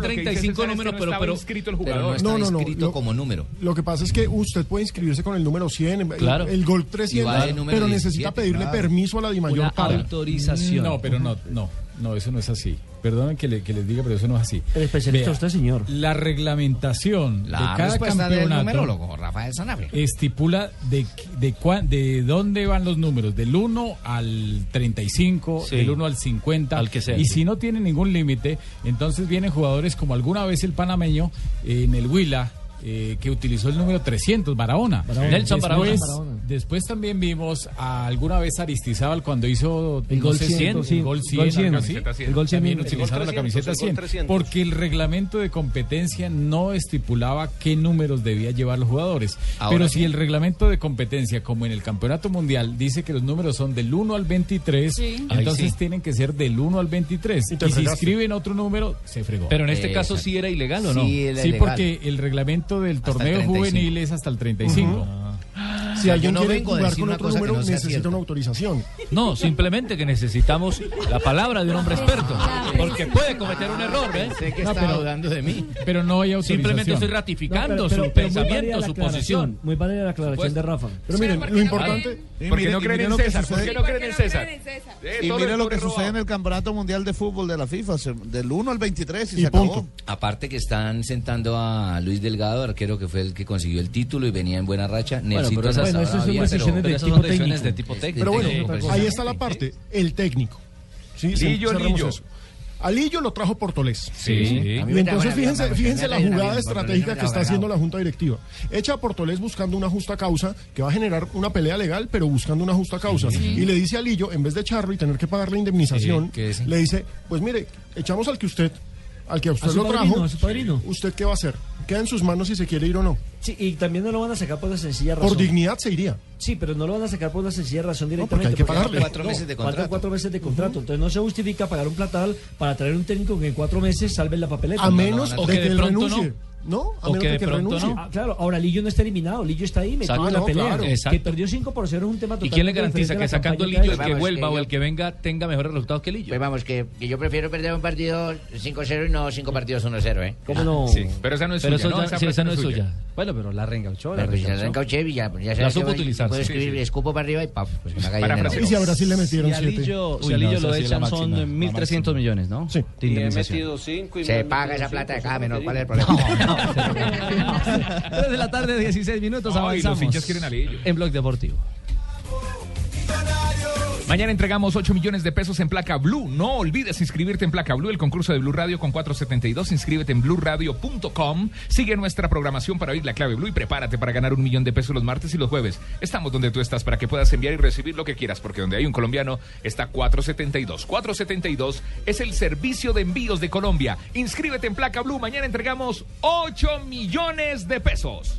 35 César es que números, no pero, pero inscrito el Pero jugador. no está No, no, no, inscrito lo- como número. Lo que pasa es que usted puede inscribirse con el número 100, el- Claro. el gol Y va 300, de número pero necesita 17, pedirle claro. permiso a la DIMAYOR Una para. autorización. No, pero no, no, no, eso no es así. Perdonen que, le- que les diga, pero eso no es así. El especialista Vea, usted, señor. La reglamentación La de cada respuesta del campeonato numerólogo, Rafael Sanabria. estipula de, de, cuán- de dónde van los números, del 1 al 35, Sí. del 1 al 50. Al que sea, y sí. si no tiene ningún límite, entonces vienen jugadores como alguna vez el panameño eh, en el Huila. eh, que utilizó el número 300, Barahona. Barahona. Nelson Después, Barahona. Después también vimos a alguna vez Aristizábal cuando hizo El gol sé, 100, sí, el gol 100, gol 100, algo así. el gol 100, también gol la 300, camiseta el gol 100, 300. porque el reglamento de competencia no estipulaba qué números debía llevar los jugadores. Ahora Pero sí. si el reglamento de competencia, como en el Campeonato Mundial, dice que los números son del 1 al 23, Sí. entonces sí. tienen que ser del 1 al 23. Y Y, si escriben otro número, se fregó. Pero en este caso sí era ilegal, ¿o no? Sí, porque el reglamento del Hasta torneo 35. juvenil es hasta el 35. Ujú. Si alguien quiere jugar con otro número, necesita una autorización. No, simplemente que necesitamos la palabra de un hombre experto. Porque puede cometer un error, ¿eh? Sé que No, pero- dudando de mí. Pero no hay autorización. Simplemente estoy ratificando No, pero- pero- su pensamiento, su posición. Muy válida la aclaración de Rafa. Pero miren, lo importante... ¿Por qué no creen en César? ¿Por qué no creen en César? Y mire lo que sucede en el Campeonato Mundial de Fútbol de la FIFA, del 1 al 23 y, se acabó. Aparte que están sentando a Luis Delgado, arquero que fue el que consiguió el título y venía en buena racha. Pero esas- bueno, esas son decisiones pero- de pero tipo decisiones técnico. de tipo técnico. Pero bueno, Sí, ahí está la parte, el técnico. ¿sí? Lillo, Lillo. eso. A Lillo lo trajo Portolés. Sí. Sí. Y entonces fíjense, fíjense la jugada estratégica que está haciendo la Junta Directiva. Echa a Portolés buscando una justa causa que va a generar una pelea legal, pero buscando una justa causa. Sí. Y le dice a Lillo, en vez de echarlo y tener que pagar la indemnización, le dice, pues mire, echamos al que usted, al que a usted A su lo padrino, trajo, a su padrino. ¿usted qué va a hacer? Queda en sus manos si se quiere ir o no. Sí, y también no lo van a sacar por una sencilla razón. Por dignidad se iría. Sí, pero no lo van a sacar por una sencilla razón porque directamente. hay que pagarle. Cuatro no, meses de faltan contrato. cuatro meses de contrato. Entonces no se justifica pagar un platal para traer un técnico que en cuatro meses salve la papeleta. A menos No, no, no, de no. que él renuncie. ¿No? A menos de que él renuncie. Ah, claro, ahora Lillo no está eliminado. Lillo está ahí metido en la no, pelea. claro. Que perdió 5 por 0 es un tema ¿Y totalmente quién le garantiza que la sacando Lillo el que vuelva que o el que venga tenga mejores resultados que Lillo? Pues vamos, que, que yo prefiero perder un partido 5-0 y no 5 partidos 1-0, ¿eh? ¿Cómo no? Sí. Pero esa no es Pero suya, eso ¿no? ya- Esa sí, esa no es suya. Bueno, pero la reengauchó. Bueno, pues la encauché y ya, ya La sabes supo que utilizar, Puedo escribir sí, sí. escupo para arriba y paf, pues que. Y si a Brasil le metieron Si a siete. Lillo, si Uy, a no, Lillo lo la echan son la 1.300 millones, ¿no? Sí. Y he metido 5 y Se paga esa plata de que ¿Cuál es el problema? (laughs) 3 de la tarde, 16 minutos, los avanzamos. hinchas quieren a. En Blog Deportivo. Mañana entregamos 8 millones de pesos en placa Blue. No olvides inscribirte en placa Blue, el concurso de Blue Radio con 472. Inscríbete en bluradio.com. Sigue nuestra programación para oír la clave Blue y prepárate para ganar un millón de pesos los martes y los jueves. Estamos donde tú estás para que puedas enviar y recibir lo que quieras, porque donde hay un colombiano está 472. 472 es el servicio de envíos de Colombia. Inscríbete en placa Blue. Mañana entregamos 8 millones de pesos.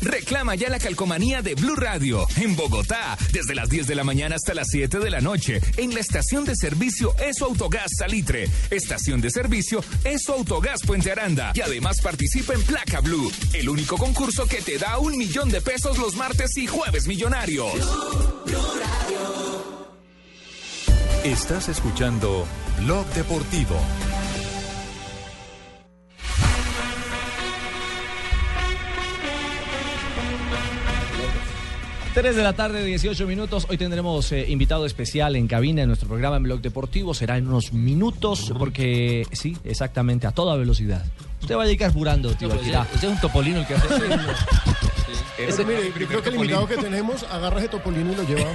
Reclama ya la calcomanía de Blue Radio en Bogotá, desde las 10 de la mañana hasta las 7 de la noche, en la estación de servicio Eso Autogás Salitre, estación de servicio Eso Autogás Puente Aranda, y además participa en Placa Blue, el único concurso que te da un millón de pesos los martes y jueves millonarios. Estás escuchando Blog Deportivo. 3 de la tarde, 18 minutos. Hoy tendremos eh, invitado especial en cabina en nuestro programa en Blog Deportivo. Será en unos minutos, porque sí, exactamente, a toda velocidad. Usted vaya a ir carburando, tío. Akira. usted- usted es un topolino el que hace mire, yo creo que el invitado que tenemos agarra ese topolino y lo lleva.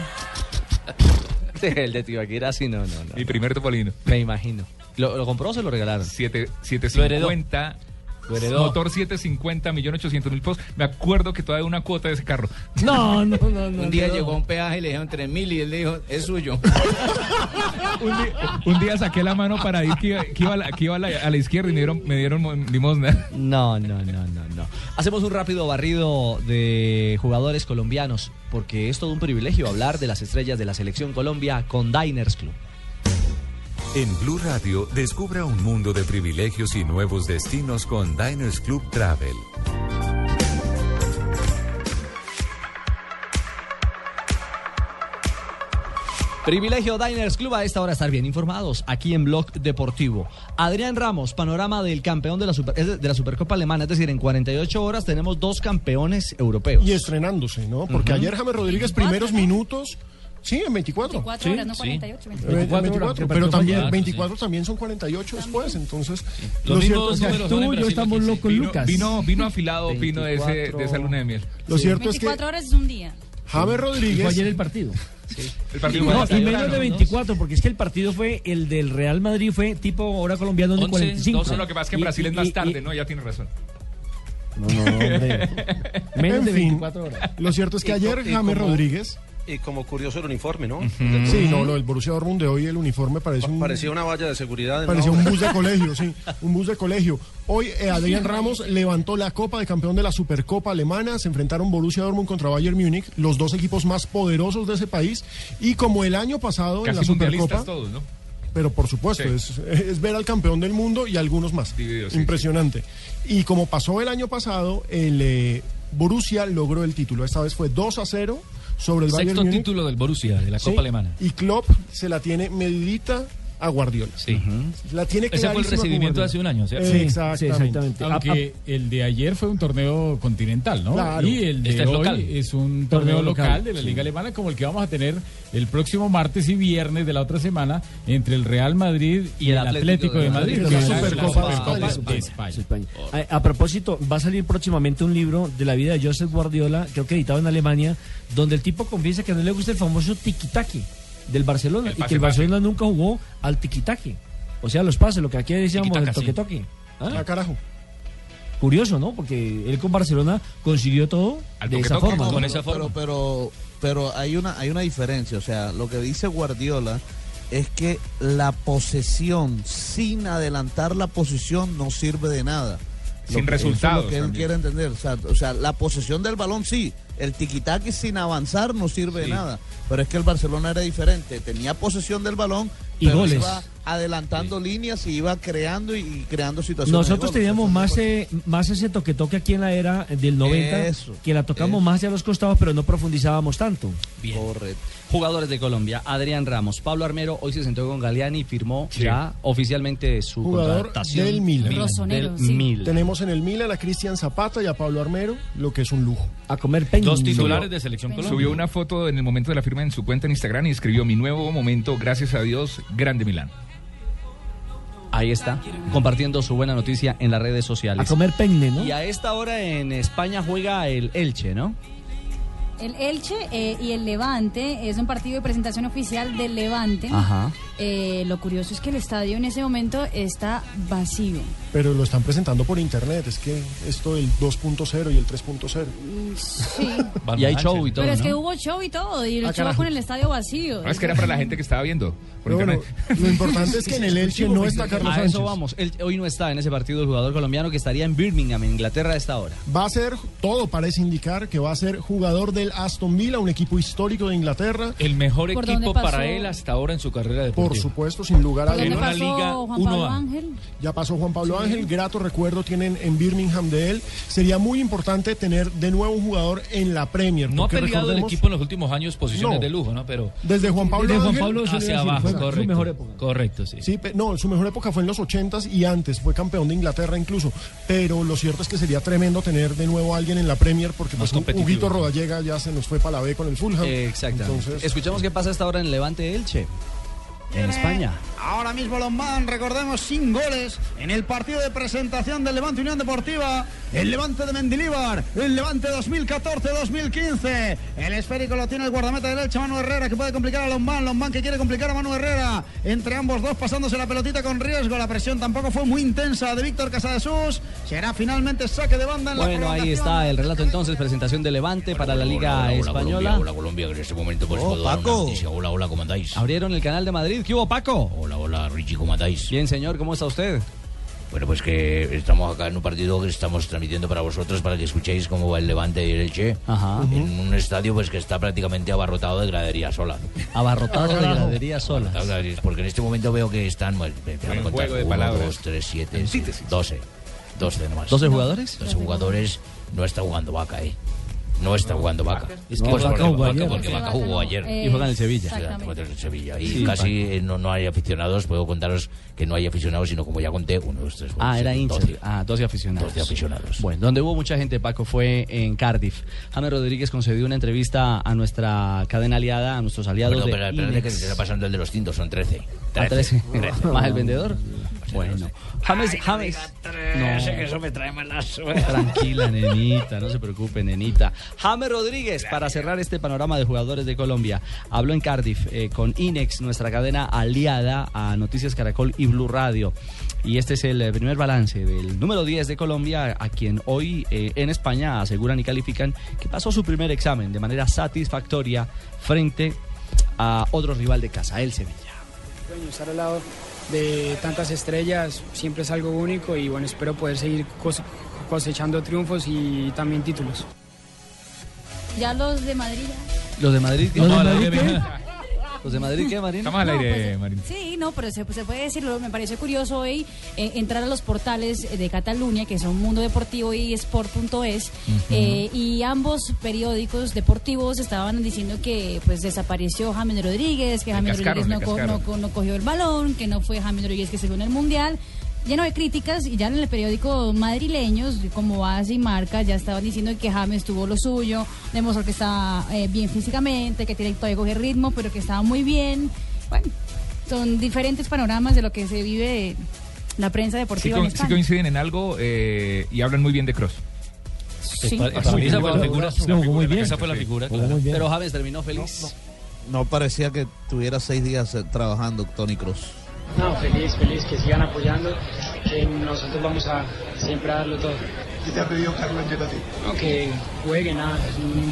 El de tío Akira, sí, no, no, no. Mi primer topolino. Me imagino. ¿Lo, lo compró o se lo regalaron? Siete- Lo heredó. 750 Lo heredó. Motor 750, millón 800 mil pesos. Me acuerdo que todavía una cuota de ese carro. (laughs) No, no, no, no. Un día no. llegó a un peaje y le dijeron 3 mil y él dijo, es suyo. (laughs) un, día, un día saqué la mano para ir que iba, que iba a, la, que iba a, la, a la izquierda y me dieron, me dieron limosna. (laughs) No, no, no, no, no. Hacemos un rápido barrido de jugadores colombianos, porque es todo un privilegio hablar de las estrellas de la selección Colombia con Diners Club. En Blue Radio, descubra un mundo de privilegios y nuevos destinos con Diners Club Travel. Privilegio Diners Club a esta hora estar bien informados aquí en Blog Deportivo. Adrián Ramos, panorama del campeón de la, Super- de la Supercopa Alemana, es decir, en 48 horas tenemos dos campeones europeos. Y estrenándose, ¿no? Porque ayer James Rodríguez, primeros minutos. Sí, en 24. 24 sí. horas, no 48. Eh, 24 24, horas, pero también ayer. 24 también son 48 después, entonces Los lo mismos cierto es que- números en Brasil, aquí, sí. Vino, vino, vino afilado Pino de, ese, de esa luna de miel. Lo cierto es que 24 horas es un día. James Rodríguez Fue ayer el partido. El partido No, fue y menos de ¿no? 24, porque es que el partido fue el del Real Madrid, fue tipo hora colombiana 1 y 45. No, lo que pasa es que en Y- Brasil es más y- tarde, ¿no? Ya tiene razón. No, no, hombre. (laughs) Menos En de fin, 24 horas. Lo cierto es que ayer James como- Rodríguez Y como curioso el uniforme, ¿no? Sí, no, lo del Borussia Dortmund de hoy, el uniforme parece un... Parecía una valla de seguridad. Parecía un bus de (laughs) colegio, sí, un bus de colegio. Hoy eh, Adrián Ramos levantó la copa de campeón de la Supercopa Alemana, se enfrentaron Borussia Dortmund contra Bayern Múnich, los dos equipos más poderosos de ese país, y como el año pasado en la Supercopa, todos, ¿no? pero por supuesto, es, es ver al campeón del mundo y algunos más. Sí, Impresionante. Y como pasó el año pasado, el eh, Borussia logró el título. Esta vez fue 2 a 0 sobre el Bayern Sexto Múnich. título del Borussia, de la Sí, Copa Alemana. Y Klopp se la tiene medidita a Guardiola. Sí. La tiene Ese fue el recibimiento de hace un año, ¿cierto? Sí, exactamente. Aunque el de ayer fue un torneo continental, ¿no? Claro. Y el de Este es hoy local. es un Torneo torneo, local, local, de la sí. Liga Alemana como el que vamos a tener el próximo martes y viernes de la otra semana entre el Real Madrid y, el Atlético, de Madrid. La que es la Supercopa Supercopa de de España. España. A, a propósito, va a salir próximamente un libro de la vida de Joseph Guardiola, creo que editado en Alemania, donde el tipo confiesa que no le gusta el famoso tiki-taki del Barcelona El y que el. Barcelona nunca jugó al tiki-taki. O sea, los pases, lo que aquí decíamos, el sí. toque-toque. ¿Ah? Ah, carajo. Curioso, ¿no? Porque él con Barcelona consiguió todo Al de esa forma. con ¿no? esa pero, forma. pero, pero hay una hay una diferencia, o sea, lo que dice Guardiola es que la posesión sin adelantar la posición no sirve de nada. Lo Sin eso es resultados lo que él también. quiere entender, o sea, o sea, la posesión del balón sí, el tiquitaque sin avanzar no sirve de nada, pero es que el Barcelona era diferente, tenía posesión del balón Y pero goles. iba adelantando líneas y iba creando y, y creando situaciones. Nosotros teníamos más, eh, más ese toque-toque aquí en la era del 90, Eso, que la tocamos eso. más hacia los costados, pero no profundizábamos tanto. Bien. Correcto. Jugadores de Colombia, Adrián Ramos, Pablo Armero hoy se sentó con Galeani y firmó Sí. ya oficialmente su Jugador contratación. del Milan. Rosonero, Del sí. Milan. Tenemos en el Milan a Cristian Zapata y a Pablo Armero, lo que es un lujo. A comer peña. Dos titulares de Selección Colombia. Subió una foto en el momento de la firma en su cuenta en Instagram y escribió mi nuevo momento, gracias a Dios, grande Milán. Ahí está, compartiendo su buena noticia en las redes A sociales. comer peña, ¿no? Y a esta hora en España juega el Elche, ¿no? El Elche eh, y el Levante es un partido de presentación oficial del Levante. Ajá. Eh, lo curioso es que el estadio en ese momento está vacío. Pero lo están presentando por internet, es que esto del 2.0 y el 3.0 Mm, Sí. (laughs) Y hay show y todo, Pero es ¿no? que hubo show y todo, y el Ah, show carajo. con el estadio vacío. No, es que era para la gente que estaba viendo Pero bueno, lo importante es que en el (laughs) Elche no está Carlos A Sánchez. eso vamos. Él hoy no está en ese partido el jugador colombiano que estaría en Birmingham, en Inglaterra, a esta hora. Va a ser, todo parece indicar que va a ser jugador del Aston Villa, un equipo histórico de Inglaterra. El mejor ¿Por equipo para él hasta ahora en su carrera Por deportiva. supuesto, sin lugar a ¿Por una dudas. pasó liga Juan Pablo 1A. Ángel? Ya pasó Juan Pablo Ángel, grato recuerdo tienen en Birmingham de él. Sería muy importante tener de nuevo un jugador en la Premier. No ha peleado el equipo en los últimos años posiciones No. de lujo, ¿no? Pero Desde Juan Pablo Desde Juan Ángel Pablo hacia a fue su correcto. mejor época. Correcto, sí. Sí, no, su mejor época fue en los 80s y antes, fue campeón de Inglaterra incluso. Pero lo cierto es que sería tremendo tener de nuevo a alguien en la Premier porque Más pues un competitivo. Huguito Rodallega ya se nos fue para la B con el Fulham. Exactamente. Entonces, Escuchemos qué pasa esta hora en Levante Elche, en España. Ahora mismo Lombán, recordemos, sin goles en el partido de presentación del Levante Unión Deportiva. El Levante de Mendilíbar, el Levante 2014-2015. El esférico lo tiene el guardameta derecho, Manu Herrera, que puede complicar a Lombán. Lombán que quiere complicar a Manu Herrera. Entre ambos dos pasándose la pelotita con riesgo. La presión tampoco fue muy intensa de Víctor Casadesús. Será finalmente saque de banda en la Bueno, ahí está el relato entonces, presentación de Levante para la Liga Hola, hola, Española. Colombia, hola Colombia, que en este momento pues Oh, una Paco. noticia. Hola, hola, ¿cómo andáis? Abrieron el canal de Madrid. ¿Qué hubo, Paco? Hola, hola, Richie, ¿cómo andáis? Bien, señor, ¿cómo está usted? Bueno, pues que estamos acá en un partido que estamos transmitiendo para vosotros para que escuchéis cómo va el Levante y el Elche. Ajá. En un estadio pues que está prácticamente abarrotado de gradería sola. Abarrotado de gradería sola. Porque en este momento veo que están, bueno, contar, juego de uno, palabras. dos, tres, siete, doce. Doce nomás. ¿Doce jugadores? Doce jugadores. No está jugando Vaca, ¿eh? No está jugando Vaca. Es que Pues Vaca porque, jugó porque- ayer. porque Vaca jugó ayer. Y juega en el Sevilla. El Sevilla. Y Sí, casi eh, no, no hay aficionados. Puedo contaros que no hay aficionados, sino como ya conté, uno, dos, tres, cuatro, Ah, era hincha. Ah, 12 aficionados. 12 aficionados. Bueno, donde hubo mucha gente, Paco, fue en Cardiff. James Rodríguez concedió una entrevista a nuestra cadena aliada, a nuestros aliados Bueno, de pero espérate que se está pasando el de los tintos, son 13. Ah, 13. 13. (laughs) ¿Más el vendedor? Bueno. James, James. Sé que eso me trae mala suerte. Tranquila, nenita, no se preocupe, nenita. (laughs) James Rodríguez, para cerrar este panorama de jugadores de Colombia, habló en Cardiff eh, con Inex, nuestra cadena aliada a Noticias Caracol y Blue Radio. Y este es el eh, primer balance del número 10 de Colombia, a quien hoy eh, en España aseguran y califican que pasó su primer examen de manera satisfactoria frente a otro rival de casa, el Sevilla. Bueno, estar al lado de tantas estrellas siempre es algo único y bueno, espero poder seguir cos- cosechando triunfos y también títulos. Ya los de Madrid. ya. ¿Los de Madrid? ¿Los de No, Madrid ¿qué? qué? ¿Los de Madrid qué, Marina? Estamos al No, aire, pues, Marín. Sí, no, pero se, se puede decirlo. Me pareció curioso hoy eh, entrar a los portales de Cataluña, que son Mundo Deportivo y Sport.es, eh, y ambos periódicos deportivos estaban diciendo que pues desapareció James Rodríguez, que James Rodríguez no, co- no co- no cogió el balón, que no fue James Rodríguez que se en el Mundial. Lleno de críticas y ya en el periódico madrileños, como Base y Marca, ya estaban diciendo que James tuvo lo suyo, demostró que está eh, bien físicamente, que tiene todavía coger ritmo, pero que estaba muy bien. Bueno, son diferentes panoramas de lo que se vive la prensa Sí, deportiva en sí España. coinciden en algo eh, y hablan muy bien de Cross. Sí. Para- para mí esa fue la figura. Sí, muy bien. Esa fue la figura. Pero James terminó feliz. No parecía que tuviera seis días eh, trabajando Tony Cruz. No, feliz, feliz, que sigan apoyando, que nosotros vamos a siempre a darlo todo. ¿Qué te ha pedido Carlo Ancelotti? No, que juegue nada,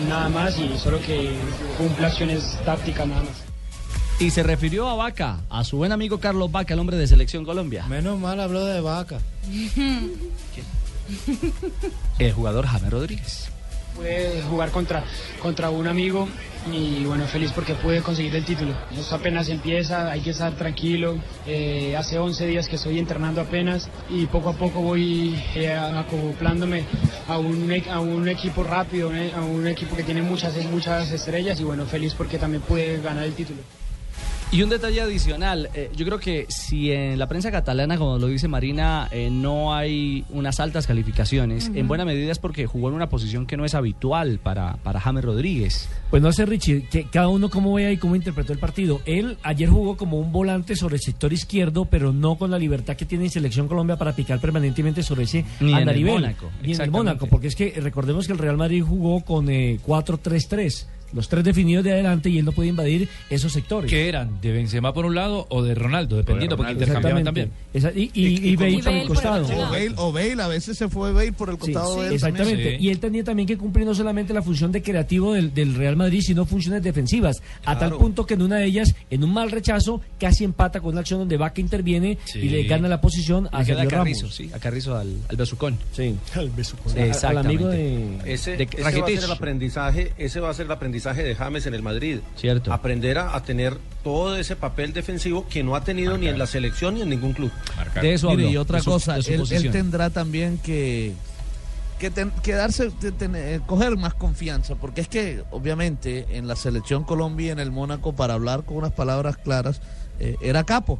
nada más y solo que cumpla acciones tácticas nada más. Y se refirió a Vaca, a su buen amigo Carlos Vaca, el hombre de Selección Colombia. Menos mal habló de vaca. El jugador James Rodríguez. Pude jugar contra, contra un amigo y bueno, feliz porque pude conseguir el título. Esto apenas empieza, hay que estar tranquilo. Eh, hace 11 días que estoy entrenando apenas y poco a poco voy eh, acoplándome a un, e- a un equipo rápido, eh, a un equipo que tiene muchas, muchas estrellas y bueno, feliz porque también pude ganar el título. Y un detalle adicional, eh, yo creo que si en la prensa catalana, como lo dice Marina, eh, no hay unas altas calificaciones, en buena medida es porque jugó en una posición que no es habitual para, para James Rodríguez. Pues no sé, Richie, que cada uno cómo ve ahí cómo interpretó el partido. Él ayer jugó como un volante sobre el sector izquierdo, pero no con la libertad que tiene en Selección Colombia para picar permanentemente sobre ese Ni en el andarivel. Mónaco, Ni en el exactamente. Mónaco, porque es que recordemos que el Real Madrid jugó con eh, 4-3-3. Los tres definidos de adelante y él no puede invadir esos sectores. ¿Qué eran? ¿De Benzema por un lado o de Ronaldo? Dependiendo, porque intercambiaban también. Esa- y, y, y Bale por el costado. O Bale, o Bale, a veces se fue Bale por el Sí, costado de él. exactamente. también. Y él tenía también que cumplir no solamente la función de creativo del, del Real Madrid, sino funciones defensivas. A tal punto que en una de ellas, en un mal rechazo, casi empata con una acción donde Vaca interviene y le gana la posición a queda a Sergio Carrizo, Ramos. sí, a Carrizo al, al besucón. Sí, al besucón. Al- al amigo de- Ese, de ese va a ser el aprendizaje, ese va a ser el aprendizaje de James en el Madrid. Cierto. Aprender a, a tener todo ese papel defensivo que no ha tenido ni en la selección ni en ningún club. Mire, y otra cosa, él, él tendrá también que que, ten- que darse, eh, coger más confianza, porque es que obviamente en la selección Colombia y en el Mónaco, para hablar con unas palabras claras, eh, era capo.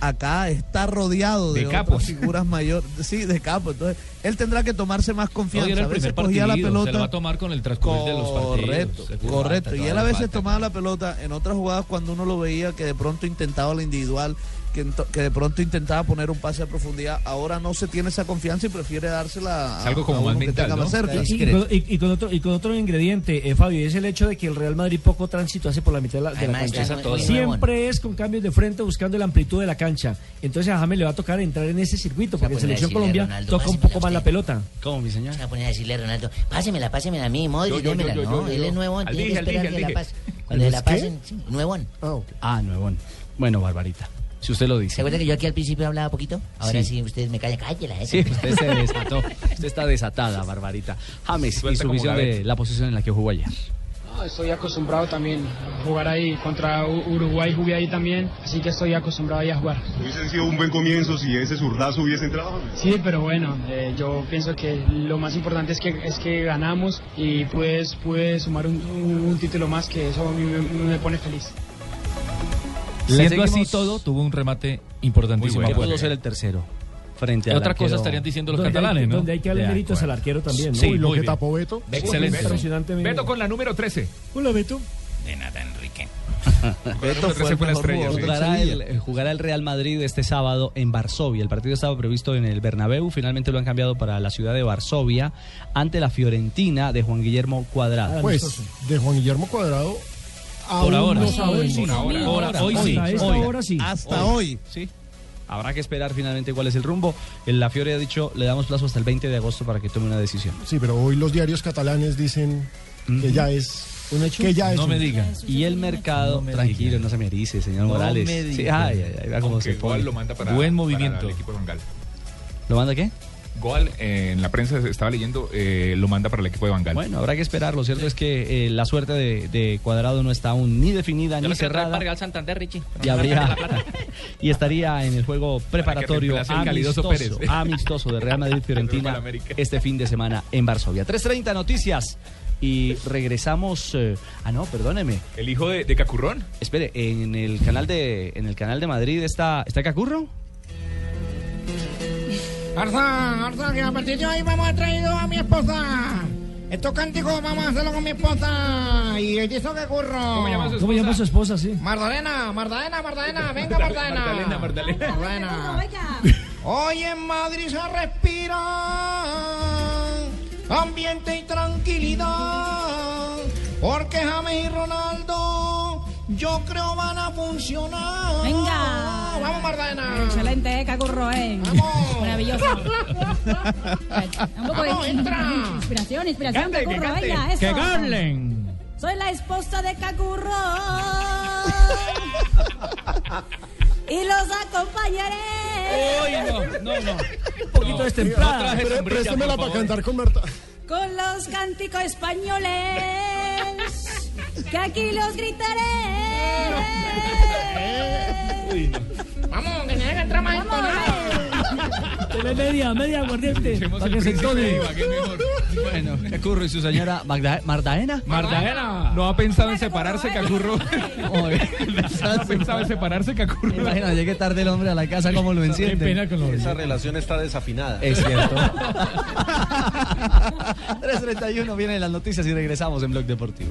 Acá está rodeado de, De otras capos. figuras mayores, sí, de capo. Entonces, él tendrá que tomarse más No, confianza. era a veces cogía la pelota. se lo va a tomar con el transcurrir de los partidos. Correcto, correcto. Y él a veces tomaba la pelota en otras jugadas cuando uno lo veía que de pronto intentaba la individual que, de pronto intentaba poner un pase a profundidad. Ahora no se tiene esa confianza y prefiere dársela a, Es algo como a uno más que mental, tenga ¿no? más cerca. Y, y con, y- y con otro, y con otro ingrediente, eh, Fabio, y es el hecho de que el Real Madrid poco tránsito hace por la mitad de la, de la cancha. Siempre es con cambios de frente buscando la amplitud de la cancha. Entonces a James le va a tocar entrar en ese circuito, porque en Selección Colombia Ronaldo, toca un poco más la pelota. ¿Cómo, mi señor? Se va a poner a decirle a Ronaldo, pásemela, pásemela a mí, Modric, démela. no, yo, él yo. es nuevón, Al tiene que esperar que la dije. pase. Cuando ¿El la pasen, nuevón. Ah, nuevón. Bueno, Barbarita. Si usted lo dice. ¿Se acuerda que yo aquí al principio hablaba poquito? Ahora Sí. sí, ustedes me callan, cállala. ¿eh? Sí, usted se desató. Usted está desatada, Barbarita. James, y Suelta su como visión de la posición en la que jugó ayer. No, estoy acostumbrado también a jugar ahí. Contra Uruguay jugué ahí también, así que estoy acostumbrado ahí a jugar. Hubiese sido un buen comienzo si ese zurdazo hubiese entrado. Sí, pero bueno, eh, yo pienso que lo más importante es que, es que ganamos y pues pude sumar un, un- un título más que eso a mí me, me pone feliz. Siendo así todo, tuvo un remate importantísimo. Puerta. pudo ser el tercero. Frente Y al otra cosa arquero- estarían diciendo los Donde hay- catalanes, ¿no? donde hay que darle méritos al arquero también, ¿no? Sí, Y lo que bien. tapó Beto. Excelente. Impresionantemente. Beto con la número 13. Hola, Beto. De nada, Enrique. (laughs) Beto fue el jugador. Jugará el, eh, jugará el Real Madrid este sábado en Varsovia. El partido estaba previsto en el Bernabéu, finalmente lo han cambiado para la ciudad de Varsovia ante la Fiorentina de Juan Guillermo Cuadrado. Pues de Juan Guillermo Cuadrado. Por ahora. hoy sí. Hoy. hora sí. Hasta hoy. Sí. Habrá que esperar finalmente cuál es el rumbo. El- La Fiore ha dicho, le damos plazo hasta el 20 de agosto para que tome una decisión. Sí, pero hoy los diarios catalanes dicen que ya es un hecho. Que ya es no un me digan. Y el mercado, tranquilo, no se me erice, señor No Morales. me Sí, diga. ay, ay, ay, Aunque se pone. Goal lo manda para, Buen para movimiento. el equipo de Van Gaal. ¿Lo manda qué? Goal, eh, en la prensa estaba leyendo, eh, lo manda para el equipo de Van Gaal. Bueno, habrá que esperar. Lo cierto es que eh, la suerte de, de Cuadrado no está aún ni definida Yo ni cerrada. para Real Santander, Richie. Y habría (laughs) y estaría en el juego preparatorio amistoso, Pérez. (laughs) amistoso de Real Madrid Fiorentina (laughs) Para América. este fin de semana en Varsovia. 3.30 noticias y regresamos. eh, ah, no, perdóneme. ¿El hijo de, de Cacurrón? Espere, en el canal de en el canal de Madrid está está Cacurro. Arza, Arza, que a partir de hoy vamos a traer a mi esposa. Estos cánticos vamos a hacerlo con mi esposa. Y el disco que curro. ¿Cómo llama su ¿Cómo llama su esposa, sí? Magdalena, Magdalena, Magdalena, (laughs) venga Magdalena. Magdalena, Magdalena. Magdalena. Hoy en Madrid se respira ambiente y tranquilidad. Porque James y Ronaldo yo creo van a funcionar. Venga. Vamos Magdalena. Excelente, eh, Cacurro, eh. Vamos. Maravilloso. (laughs) Un poco Vamos, de entra. inspiración, inspiración, Cante, que Cacurro, cante. venga, eso. Que ganen. Soy la esposa de Cacurro. (laughs) y los acompañaré. no, no, no. Un poquito destemplada. Pre- Préstemela para cantar con Marta. Con los cánticos españoles. Que aquí los gritaré. Vamos, que tiene que entrar más Tiene media, media aguardiente. Para que se entone. Bueno, Cacurro y su señora Magda Mardaena. Mardaena. No ha pensado en separarse, Cacurro. (laughs) no ha pensado en separarse, Cacurro. Imagina, llegue tarde el hombre a la casa, ¿cómo lo enciende? Esa relación está desafinada. Es cierto. (laughs) 3.31 vienen las noticias y regresamos en Blog Deportivo.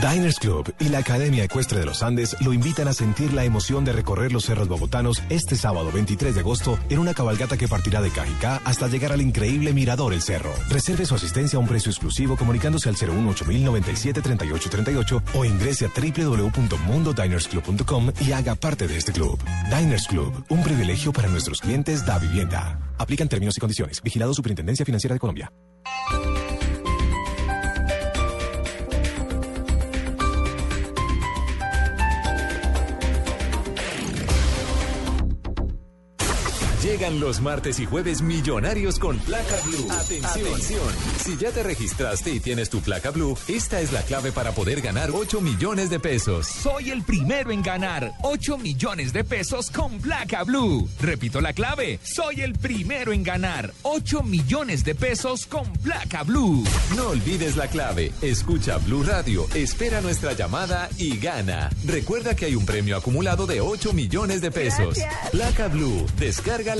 Diners Club y la Academia Ecuestre de los Andes lo invitan a sentir la emoción de recorrer los cerros bogotanos este sábado 23 de agosto en una cabalgata que partirá de Cajicá hasta llegar al increíble Mirador El Cerro. Reserve su asistencia a un precio exclusivo comunicándose al 018-097-3838 o ingrese a www.mundodinersclub.com y haga parte de este club. Diners Club, un privilegio para nuestros clientes da vivienda. Aplican términos y condiciones. Vigilado Superintendencia Financiera de Colombia. Llegan los martes y jueves millonarios con placa blue. Atención. Si ya te registraste y tienes tu placa blue, esta es la clave para poder ganar 8 millones de pesos. Soy el primero en ganar 8 millones de pesos con placa blue. Repito la clave. Soy el primero en ganar 8 millones de pesos con placa blue. No olvides la clave. Escucha Blue Radio, espera nuestra llamada y gana. Recuerda que hay un premio acumulado de 8 millones de pesos. Placa Blue, descarga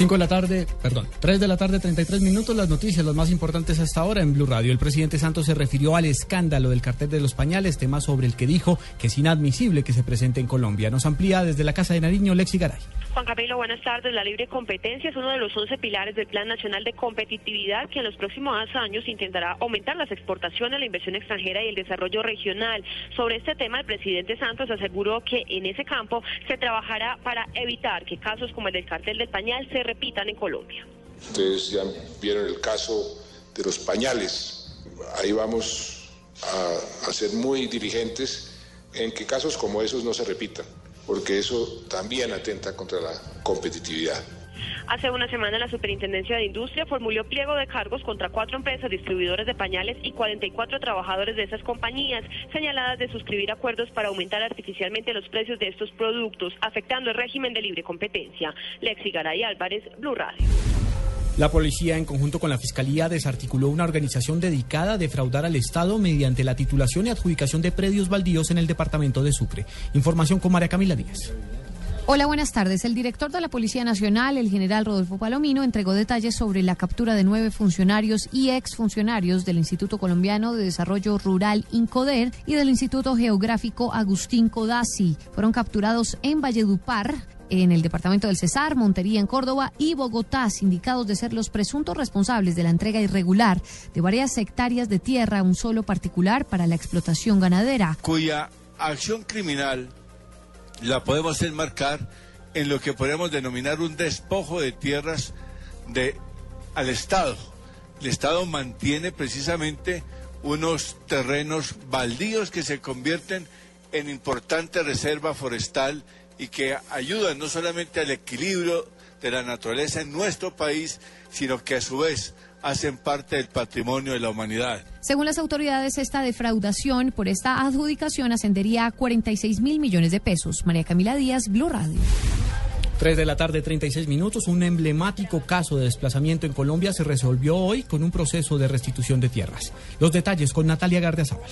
5 de la tarde, perdón, 3 de la tarde, 33 minutos, las noticias, las más importantes hasta ahora en Blue Radio. El presidente Santos se refirió al escándalo del cartel de los pañales, tema sobre el que dijo que es inadmisible que se presente en Colombia. Nos amplía desde la Casa de Nariño, Lexi Garay. Juan Camilo, buenas tardes. La libre competencia es uno de los 11 pilares del Plan Nacional de Competitividad que en los próximos años intentará aumentar las exportaciones, la inversión extranjera y el desarrollo regional. Sobre este tema, el presidente Santos aseguró que en ese campo se trabajará para evitar que casos como el del cartel del pañal se repitan en Colombia. Ustedes ya vieron el caso de los pañales. Ahí vamos a, a ser muy dirigentes en que casos como esos no se repitan porque eso también atenta contra la competitividad. Hace una semana la Superintendencia de Industria formuló pliego de cargos contra cuatro empresas distribuidoras de pañales y 44 trabajadores de esas compañías, señaladas de suscribir acuerdos para aumentar artificialmente los precios de estos productos, afectando el régimen de libre competencia. Lexi Garay Álvarez, Blue Radio. La policía, en conjunto con la Fiscalía, desarticuló una organización dedicada a defraudar al Estado mediante la titulación y adjudicación de predios baldíos en el departamento de Sucre. Información con María Camila Díaz. Hola, buenas tardes. El director de la Policía Nacional, el general Rodolfo Palomino, entregó detalles sobre la captura de nueve funcionarios y exfuncionarios del Instituto Colombiano de Desarrollo Rural INCODER y del Instituto Geográfico Agustín Codazzi. Fueron capturados en Valledupar, en el departamento del Cesar, Montería en Córdoba y Bogotá, sindicados de ser los presuntos responsables de la entrega irregular de varias hectáreas de tierra a un solo particular para la explotación ganadera. Cuya acción criminal la podemos enmarcar en lo que podemos denominar un despojo de tierras de, al Estado. El Estado mantiene precisamente unos terrenos baldíos que se convierten en importante reserva forestal y que ayudan no solamente al equilibrio de la naturaleza en nuestro país, sino que a su vez hacen parte del patrimonio de la humanidad. Según las autoridades, esta defraudación por esta adjudicación ascendería a 46 mil millones de pesos. María Camila Díaz, Blue Radio. 3 de la tarde, 36 minutos. Un emblemático caso de desplazamiento en Colombia se resolvió hoy con un proceso de restitución de tierras. Los detalles con Natalia Gardiazabal.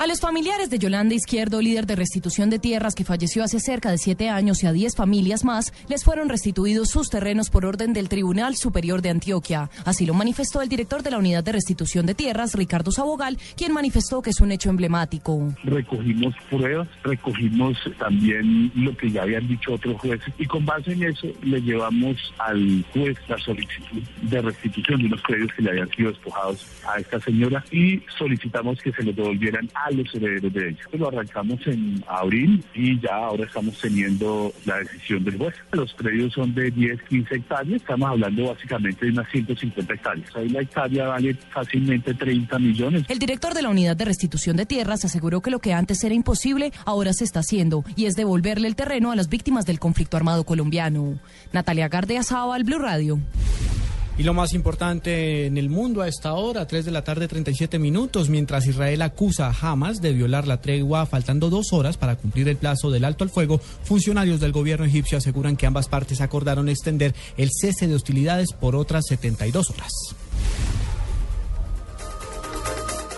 A los familiares de Yolanda Izquierdo, líder de restitución de tierras que falleció hace cerca de siete años y a diez familias más, les fueron restituidos sus terrenos por orden del Tribunal Superior de Antioquia. Así lo manifestó el director de la Unidad de Restitución de Tierras, Ricardo Sabogal, quien manifestó que es un hecho emblemático. Recogimos pruebas, recogimos también lo que ya habían dicho otros jueces y con base en eso le llevamos al juez la solicitud de restitución de unos créditos que le habían sido despojados a esta señora y solicitamos que se les devolvieran a los herederos de ella. Lo arrancamos en abril y ya ahora estamos teniendo la decisión del juez. Los predios son de 10, 15 hectáreas, estamos hablando básicamente de unas 150 hectáreas. Ahí la hectárea vale fácilmente 30 millones. El director de la Unidad de Restitución de Tierras aseguró que lo que antes era imposible ahora se está haciendo y es devolverle el terreno a las víctimas del conflicto armado colombiano. Natalia Gardea al Blue Radio. Y lo más importante en el mundo a esta hora, 3 de la tarde, 37 minutos, mientras Israel acusa a Hamas de violar la tregua faltando dos horas para cumplir el plazo del alto al fuego, funcionarios del gobierno egipcio aseguran que ambas partes acordaron extender el cese de hostilidades por otras 72 horas.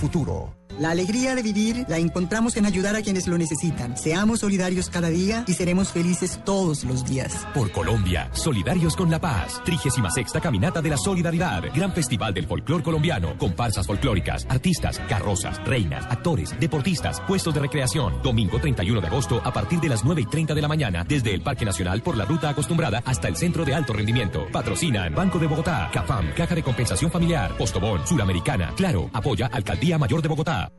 futuro. La alegría de vivir la encontramos en ayudar a quienes lo necesitan. Seamos solidarios cada día y seremos felices todos los días. Por Colombia, solidarios con la paz. 36 Caminata de la Solidaridad. Gran Festival del Folclor Colombiano. Comparsas folclóricas, artistas, carrozas, reinas, actores, deportistas, puestos de recreación. Domingo 31 de agosto a partir de las 9 y 30 de la mañana. Desde el Parque Nacional por la ruta acostumbrada hasta el Centro de Alto Rendimiento. Patrocinan Banco de Bogotá, CAFAM, Caja de Compensación Familiar, Postobón, Suramericana. Claro, apoya Alcaldía Mayor de Bogotá.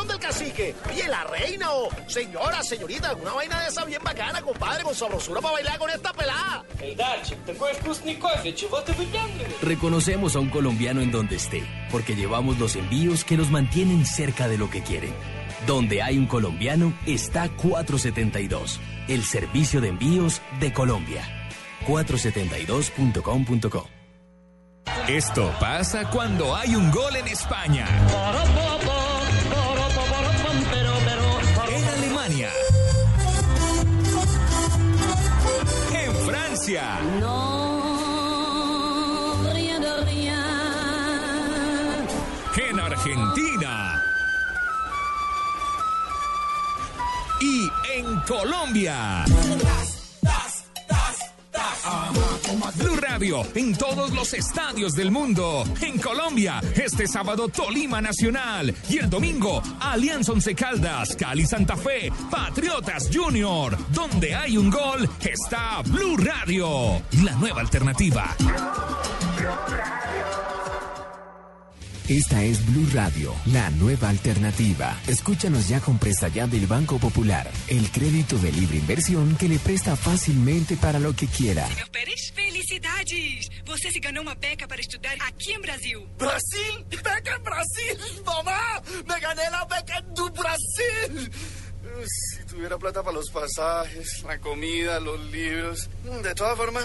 del cacique. Oye, la reina o oh, señora, señorita, alguna vaina de esa bien bacana, compadre, con sabrosura para bailar con esta pelada. Reconocemos a un colombiano en donde esté, porque llevamos los envíos que los mantienen cerca de lo que quieren. Donde hay un colombiano está 472, el servicio de envíos de Colombia. 472.com.co Esto pasa cuando hay un gol en España. En Alemania. En Francia. En Argentina. Y en Colombia. Blue Radio en todos los estadios del mundo. En Colombia, este sábado Tolima Nacional y el domingo Alianza Once Caldas, Cali Santa Fe, Patriotas Junior. Donde hay un gol está Blue Radio, la nueva alternativa. Esta es Blue Radio, la nueva alternativa. Escúchanos ya con presta ya del Banco Popular, el crédito de libre inversión que le presta fácilmente para lo que quiera. Pérez, felicidades! Você se ganhou uma beca para estudar aqui em Brasil. ¿Brasil? ¿Beca en Brasil? ¡Mamá! ¡Me gané la beca do Brasil! Si tuviera plata para los pasajes, la comida, los libros. De todas formas,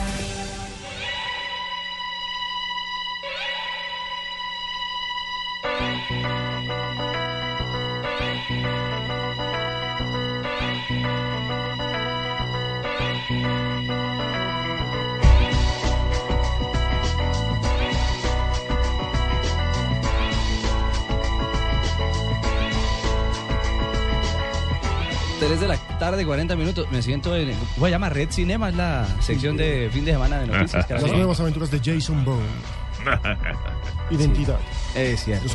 Tres de la tarde, 40 minutos. Me siento en. Voy a llamar Red Cinema, es la sección de fin de semana de noticias. (laughs) Las nuevas aventuras de Jason Bourne. (laughs) Identidad. Es cierto.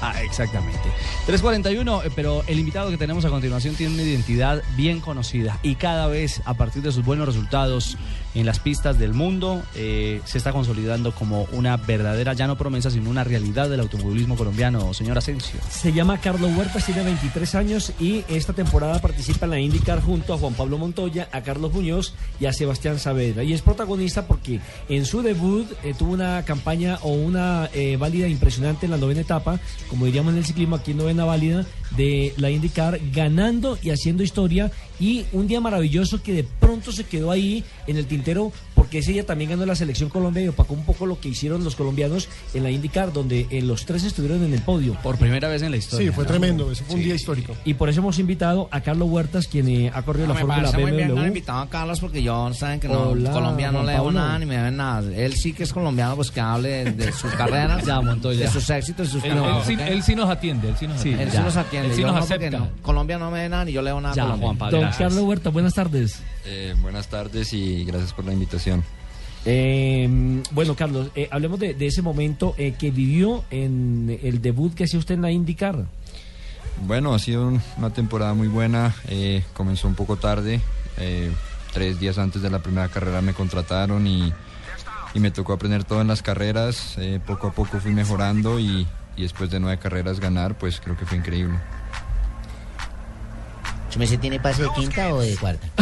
Ah, exactamente. 341, eh, pero el invitado que tenemos a continuación tiene una identidad bien conocida y cada vez a partir de sus buenos resultados en las pistas del mundo eh, se está consolidando como una verdadera, ya no promesa, sino una realidad del automovilismo colombiano, señor Asensio. Se llama Carlos Huertas, tiene 23 años y esta temporada participa en la IndyCar junto a Juan Pablo Montoya, a Carlos Muñoz y a Sebastián Saavedra. Y es protagonista porque en su debut eh, tuvo una campaña o una eh, válida impresionante en la novena etapa, como diríamos en el ciclismo, aquí novena válida de la IndyCar, ganando y haciendo historia. Y un día maravilloso que de pronto se quedó ahí en el tintero porque ese día también ganó la selección Colombia y opacó un poco lo que hicieron los colombianos en la IndyCar, donde eh, los tres estuvieron en el podio. Por primera vez en la historia. Sí, fue ¿no? tremendo. Ese fue un día histórico. Y por eso hemos invitado a Carlos Huertas, quien eh, ha corrido la Fórmula parece muy bien BMW. invitado a Carlos porque yo saben que no, Hola, Colombia no le debo nada ni me deben nada. Él sí que es colombiano, pues que hable de, de sus (laughs) carreras, Ya, Montoya. de sus éxitos, de sus Él, él carreras. sí, él sí nos atiende, él sí nos Él atiende. sí nos atiende. Él sí yo nos no, porque acepta. no. Colombia no me dé nada ni yo le debo nada a Colombia. Don Carlos Huertas, buenas tardes. Eh, buenas tardes y gracias por la invitación. Eh, bueno, Carlos, eh, hablemos de, de ese momento eh, que vivió en el debut que hacía usted en la IndyCar. Bueno, ha sido un- una temporada muy buena. eh, comenzó un poco tarde. eh, tres días antes de la primera carrera me contrataron y, y me tocó aprender todo en las carreras. eh, poco a poco fui mejorando y, y después de nueve carreras ganar, pues creo que fue increíble. ¿Su merced tiene pase de quinta o de cuarta? (laughs)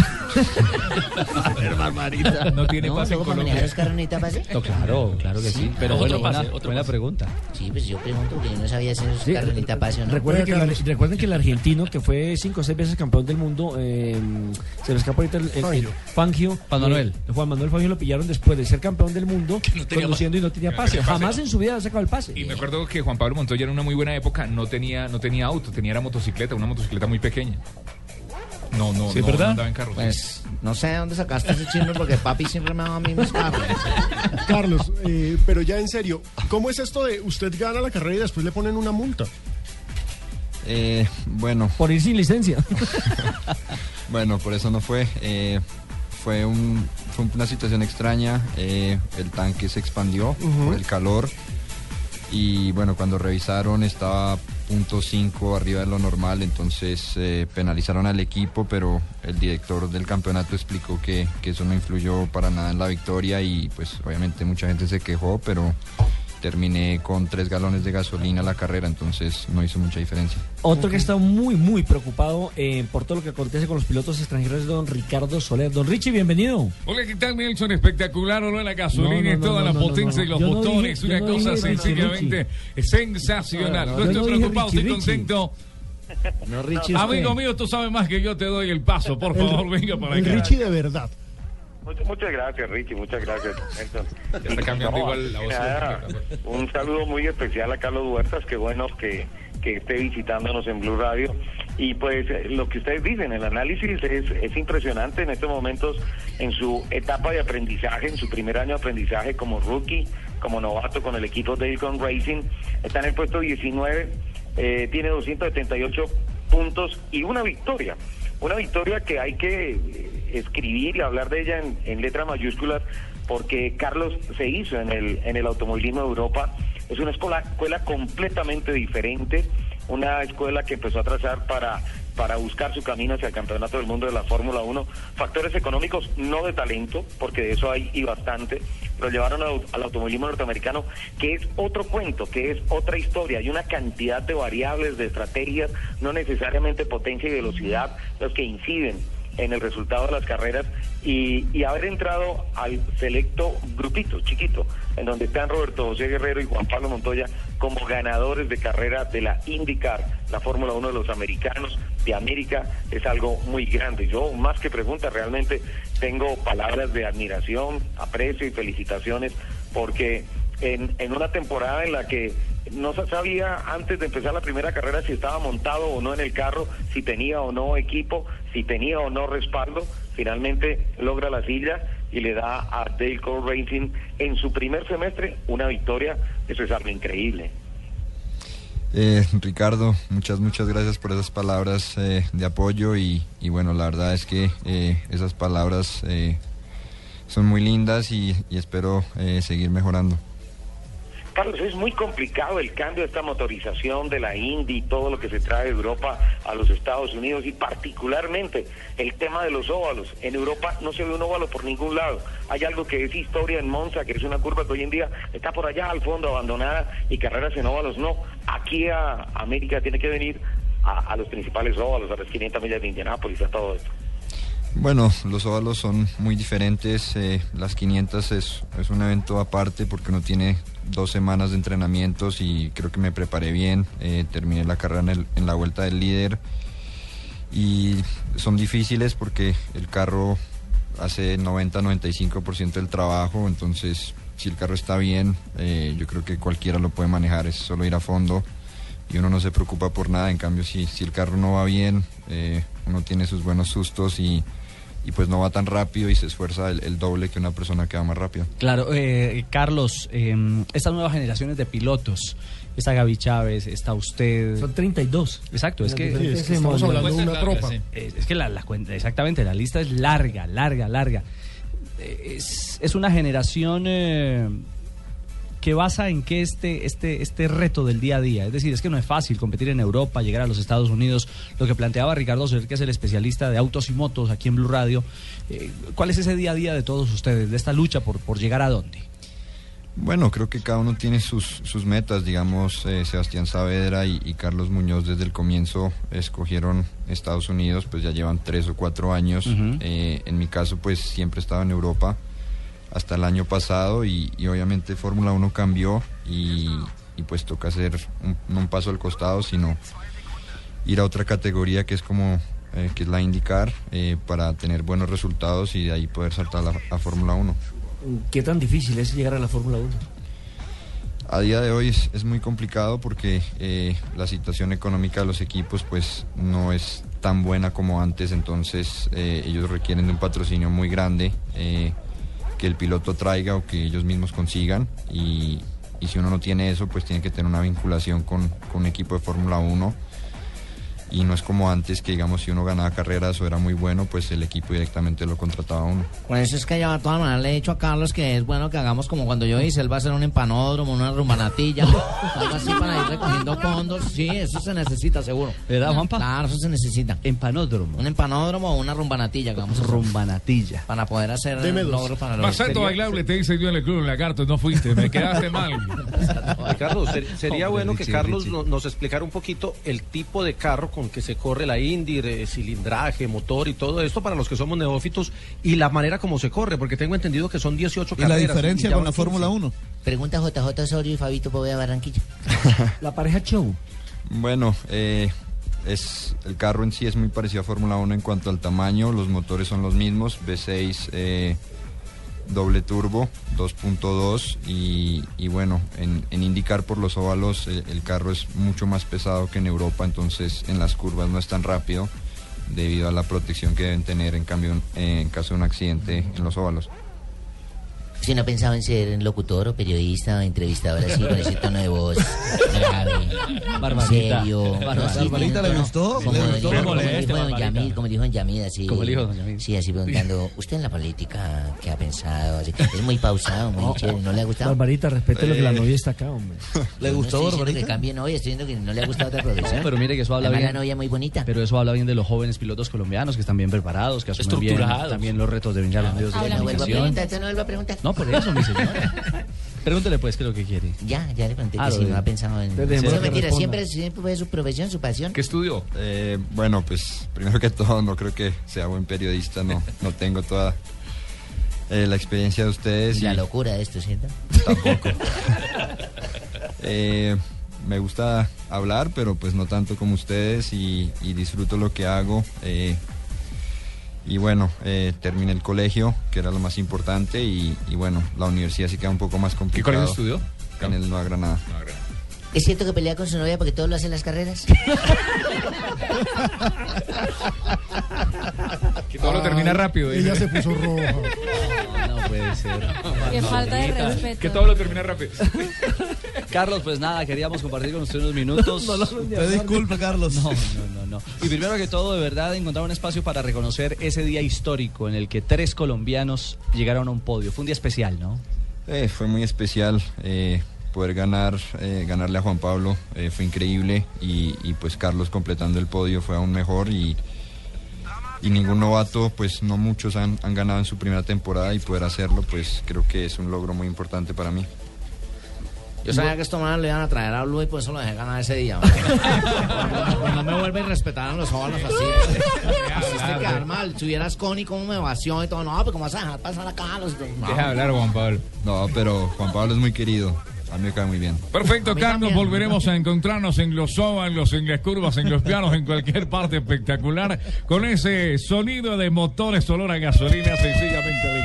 A ver, Barbarita. No tiene pase en ¿luego para Colombia. manejar los carros necesita pase? No, claro, claro que sí. Pero Otro bueno, pase, buena, buena pregunta. Sí, pues yo pregunto porque yo no sabía si esos Sí, carros necesita pase o no. Recuerden que, el, recuerden que el argentino, que fue cinco o seis veces campeón del mundo, eh, se le escapó ahorita el, el- el Fangio. Juan Manuel. eh, Juan Manuel Fangio lo pillaron después de ser campeón del mundo, conduciendo y no tenía pase. Jamás en su vida ha sacado el pase. Y me acuerdo que Juan Pablo Montoya en una muy buena época no tenía, no tenía auto, tenía era motocicleta, una motocicleta muy pequeña. No, no, ¿Sí, no, verdad? no andaba en carro. Pues no sé de dónde sacaste ese chisme porque papi siempre me dado a mí mis carros. (laughs) Carlos, eh, pero ya en serio, ¿cómo es esto de usted gana la carrera y después le ponen una multa? Eh, bueno. Por ir sin licencia. (laughs) bueno, por eso no fue. Eh, fue, un, fue una situación extraña. eh, el tanque se expandió Ujú. por el calor. Y bueno, cuando revisaron estaba punto .5 arriba de lo normal, entonces eh, penalizaron al equipo, pero el director del campeonato explicó que, que eso no influyó para nada en la victoria y pues obviamente mucha gente se quejó, pero terminé con tres galones de gasolina la carrera, entonces no hizo mucha diferencia. Otro que está muy, muy preocupado eh, por todo lo que acontece con los pilotos extranjeros es don Ricardo Soler. Don Richie, bienvenido. Hola, ¿qué tal, Nelson? Espectacular, ¿no? La gasolina No, no, y no, toda no, la potencia no. y los Yo no botones. dije- una cosa dije Richie, sencillamente sensacional. No, No, estoy preocupado, Richie, estoy Richie. contento. No, Richie, Amigo mío, tú sabes más que yo, te doy el paso. Por El- favor, venga para el acá. Richie de verdad. Muchas, muchas gracias, Richie, muchas gracias, Nelson. Ya está cambiando igual la voz. nada, un saludo muy especial a Carlos Huertas, qué bueno que, que esté visitándonos en Blue Radio. Y pues lo que ustedes dicen, el análisis es, es impresionante en estos momentos en su etapa de aprendizaje, en su primer año de aprendizaje como rookie, como novato con el equipo Daycon Racing. Está en el puesto 19, eh, tiene 278 puntos y una victoria. Una victoria que hay que eh, escribir y hablar de ella en, en letras mayúsculas porque Carlos se hizo en el, en el automovilismo de Europa. Es una escuela, escuela completamente diferente, una escuela que empezó a trazar para, para buscar su camino hacia el campeonato del mundo de la Fórmula 1. Factores económicos, no de talento, porque de eso hay y bastante, pero llevaron al, al automovilismo norteamericano, que es otro cuento, que es otra historia. Hay una cantidad de variables, de estrategias, no necesariamente potencia y velocidad, los que inciden en el resultado de las carreras y, y haber entrado al selecto grupito chiquito, en donde están Roberto José Guerrero y Juan Pablo Montoya como ganadores de carrera de la IndyCar, la Fórmula 1 de los americanos de América, es algo muy grande. Yo, más que pregunta, realmente tengo palabras de admiración, aprecio y felicitaciones, porque en, en una temporada en la que no se sabía antes de empezar la primera carrera si estaba montado o no en el carro, si tenía o no equipo, si tenía o no respaldo. Finalmente logra la silla y le da a Dale Cole Racing en su primer semestre una victoria. Eso es algo increíble. Eh, Ricardo, muchas, muchas gracias por esas palabras eh, de apoyo y, bueno, la verdad es que eh, esas palabras eh, son muy lindas y, espero seguir mejorando. Carlos, es muy complicado el cambio de esta motorización de la Indy y todo lo que se trae de Europa a los Estados Unidos y particularmente el tema de los óvalos. En Europa no se ve un óvalo por ningún lado. Hay algo que es historia en Monza, que es una curva que hoy en día está por allá al fondo abandonada y carreras en óvalos no. Aquí a América tiene que venir a, a los principales óvalos, a las 500 millas de Indianápolis, a todo esto. Bueno, los óvalos son muy diferentes. eh, las 500 es, es un evento aparte porque uno tiene dos semanas de entrenamientos y creo que me preparé bien. eh, terminé la carrera en, el- en la vuelta del líder. Y son difíciles porque el carro hace 90-95% del trabajo. Entonces, si el carro está bien, eh, yo creo que cualquiera lo puede manejar. Es solo ir a fondo y uno no se preocupa por nada. En cambio, si, si el carro no va bien, eh, uno tiene sus buenos sustos y, y pues no va tan rápido y se esfuerza el, el doble que una persona que va más rápido. Claro, eh, Carlos, eh, estas nuevas generaciones de pilotos, está Gaby Chávez, está usted. Son 32. Exacto, es que. Sí, es que estamos hablando de una tropa. sí. Es que la, la cuenta, exactamente, la lista es larga, larga, larga. Eh, Es, es una generación eh, que basa en que este, este, este reto del día a día, es decir, es que no es fácil competir en Europa, llegar a los Estados Unidos, lo que planteaba Ricardo Soler, que es el especialista de autos y motos aquí en Blue Radio, eh, ¿cuál es ese día a día de todos ustedes, de esta lucha por, por llegar a dónde? Bueno, creo que cada uno tiene sus, sus metas, digamos, eh, Sebastián Saavedra y, y Carlos Muñoz desde el comienzo escogieron Estados Unidos, pues ya llevan tres o cuatro años. Eh, en mi caso, pues siempre he estado en Europa hasta el año pasado y, y obviamente Fórmula 1 cambió y, y pues toca hacer un, no un paso al costado, sino ir a otra categoría que es como eh, que es la IndyCar eh, para tener buenos resultados y de ahí poder saltar a, la- a Fórmula 1. ¿Qué tan difícil es llegar a la Fórmula 1? A día de hoy es, es muy complicado porque eh, la situación económica de los equipos pues no es tan buena como antes, entonces ellos requieren de un patrocinio muy grande que el piloto traiga o que ellos mismos consigan. Y, y si uno no tiene eso pues tiene que tener una vinculación con, con un equipo de Fórmula 1 y no es como antes que digamos si uno ganaba carreras o era muy bueno pues el equipo directamente lo contrataba a uno. Por eso es que yo de todas maneras le he dicho a Carlos que es bueno que hagamos como cuando yo hice, él va a hacer un empanódromo, una rumbanatilla, (laughs) algo así para ir recogiendo fondos. Sí, eso se necesita seguro. ¿Verdad, Juanpa? Claro, eso se necesita. Empanódromo. Un empanódromo o una rumbanatilla a hacer. Rumbanatilla. Para poder hacer logros para los Más alto bailable te hice yo en el club Lagarto, no fuiste, me quedaste (laughs) mal. Carlos, ser- sería Hombre, bueno que Richie, Carlos Richie. no- nos explicara un poquito el tipo de carro con que se corre la Indy, eh, cilindraje, motor y todo esto para los que somos neófitos y la manera como se corre, porque tengo entendido que son 18 ¿Y la carreras. diferencia con la Fórmula 15. 1? Pregunta JJ Osorio y Fabito Poveda Barranquilla. (laughs) La pareja show. Bueno, eh, es, el carro en sí es muy parecido a Fórmula 1 en cuanto al tamaño, los motores son los mismos, V6 eh, doble turbo 2.2 y, bueno, en, indicar por los óvalos eh, el carro es mucho más pesado que en Europa, entonces en las curvas no es tan rápido debido a la protección que deben tener en cambio en caso de un accidente en los óvalos. Si no pensaba en ser locutor o periodista o entrevistador así, con ese tono de voz grave, (laughs) Barbarita. serio. Barbarita. ¿Barbarita le gustó? Como, ¿Le dijo- gustó? como dijo don Barbarita. Yamil, como dijo don Yamil, así. Como el hijo de don Yamil. Sí, así preguntando, ¿usted en la política qué ha pensado? Así, es muy pausado, muy chévere, ¿no le ha gustado? Barbarita, respete lo que la novia está acá, hombre. (laughs) ¿Le gustó, no estoy diciendo que cambie novia, estoy diciendo que no le ha gustado otra producción. No, pero mire que eso habla bien. la novia muy bonita. Pero eso habla bien de los jóvenes pilotos colombianos que están bien preparados, que asumen bien también los retos de venir a los medios de Habla, no vuelvo a comunicación. preguntar, usted no vuelvo a preguntar. No, por eso, mi señora. Pregúntele pues qué es lo que quiere. Ya, ya le pregunté Ah, que si no ha pensado en... Entonces, No, mentira, siempre, siempre fue su profesión, su pasión. ¿Qué estudió? Eh, bueno, pues primero que todo no creo que sea buen periodista, no, no tengo toda eh, la experiencia de ustedes. Y la y locura de esto, ¿cierto? Tampoco. (laughs) Eh, me gusta hablar, pero pues no tanto como ustedes y, y disfruto lo que hago. Y bueno, eh, terminé el colegio, que era lo más importante, y, y bueno, la universidad sí queda un poco más complicado. colegio estudió? En el Nueva Granada. ¿Es cierto que pelea con su novia porque todo lo hace en las carreras? (laughs) Que todo lo termina rápido. Ella dice. se puso roja. (laughs) No puede ser. Qué falta de respeto. Que todo lo termina rápido. Carlos, pues nada, queríamos compartir con usted unos minutos. No, no, no, Te disculpe, Carlos. No, no, no, no. Y primero que todo, de verdad, encontrar un espacio para reconocer ese día histórico en el que tres colombianos llegaron a un podio. Fue un día especial, ¿no? Eh, fue muy especial eh, poder ganar, eh, ganarle a Juan Pablo, eh, fue increíble y, y, pues Carlos completando el podio fue aún mejor y, y ningún novato, pues no muchos han, han ganado en su primera temporada y poder hacerlo, pues creo que es un logro muy importante para mí. Yo sabía que estos manes le iban a traer a Blue y por eso lo dejé ganar ese día. (laughs) no, no me vuelven a respetar a los óvalos así. Hiciste (laughs) quedar mal. Si hubieras Connie, cómo me vació y todo. No, pero ¿cómo vas a dejar pasar a Carlos? No. Deja hablar Juan Pablo. No, pero Juan Pablo es muy querido, a mí me cae muy bien. Perfecto, Carlos. Volveremos a encontrarnos en los óvalos, en las curvas, en los pianos, en cualquier parte espectacular, con ese sonido de motores, olor a gasolina sencillamente.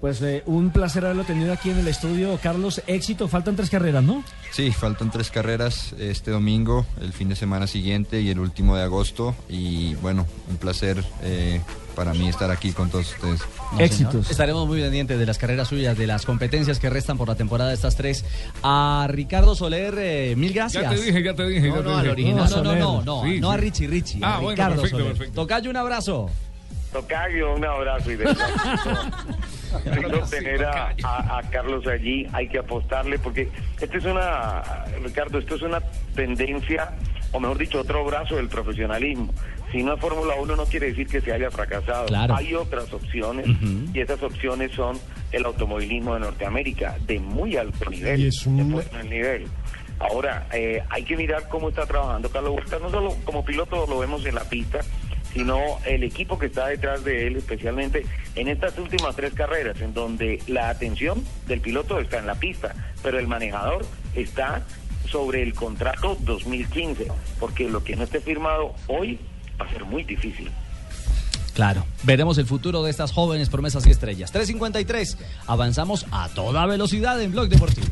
Pues eh, un placer haberlo tenido aquí en el estudio. Carlos, éxito. Faltan tres carreras, ¿no? Sí, faltan tres carreras este domingo, el fin de semana siguiente y el último de agosto. Y bueno, un placer eh, para mí estar aquí con todos ustedes. No, señor. Estaremos muy pendientes de las carreras suyas, de las competencias que restan por la temporada de estas tres. A Ricardo Soler, eh, mil gracias. Ya te dije, ya te dije. No, ya te no, al dije. original. No, no, no, no, Sí, no a. Richie Richie. Ah, a bueno, Ricardo perfecto, Soler. perfecto. Tocayo, un abrazo. Tocayo, un abrazo y de (laughs) (laughs) Lindo tener a, a- a Carlos allí, hay que apostarle porque esta es una, Ricardo, esto es una tendencia, o mejor dicho, otro brazo del profesionalismo. Si no es Fórmula 1 no quiere decir que se haya fracasado. Claro. Hay otras opciones y esas opciones son el automovilismo de Norteamérica, de muy alto nivel. Y es un- de muy buen nivel. Ahora, eh, hay que mirar cómo está trabajando Carlos Huerta, no solo como piloto lo vemos en la pista, sino el equipo que está detrás de él, especialmente en estas últimas tres carreras, en donde la atención del piloto está en la pista, pero el manejador está sobre el contrato 2015, porque lo que no esté firmado hoy va a ser muy difícil. Claro, veremos el futuro de estas jóvenes promesas y estrellas. 3.53, avanzamos a toda velocidad en Blog Deportivo.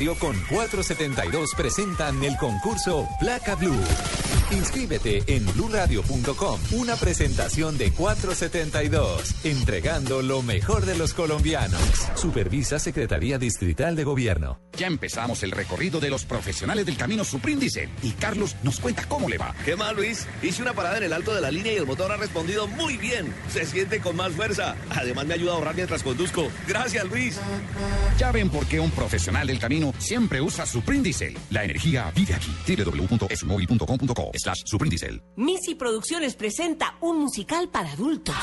Con 472 presentan el concurso Placa Blue. Inscríbete en bluradio.com. Una presentación de 472, entregando lo mejor de los colombianos. Supervisa Secretaría Distrital de Gobierno. Ya empezamos el recorrido de los profesionales del camino Supríndice y Carlos nos cuenta cómo le va. ¿Qué más, Luis? Hice una parada en el alto de la línea y el motor ha respondido muy bien. Se siente con más fuerza. Además, me ayuda a ahorrar mientras conduzco. Gracias, Luis. Ya ven por qué un profesional del camino siempre usa Supríndice. La energía vive aquí. www.esmóvil.com.co slash Suprindicel. Missy Producciones presenta un musical para adultos.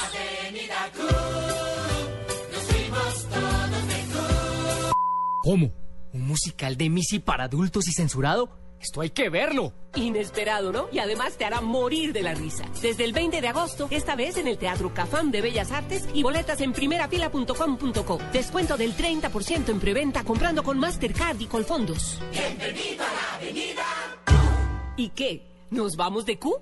¿Cómo? ¿Un musical de Missy para adultos y censurado? Esto hay que verlo. Inesperado, ¿no? Y además te hará morir de la risa. Desde el 20 de agosto, esta vez en el Teatro Cafam de Bellas Artes y boletas en primerafila.com.co. Descuento del 30% en preventa comprando con Mastercard y Colfondos. Bienvenido a la avenida. ¿Y qué? ¿Nos vamos de Q?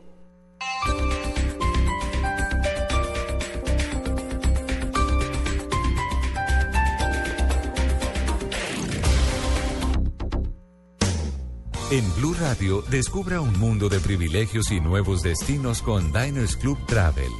En Blue Radio, descubra un mundo de privilegios y nuevos destinos con Diners Club Travel.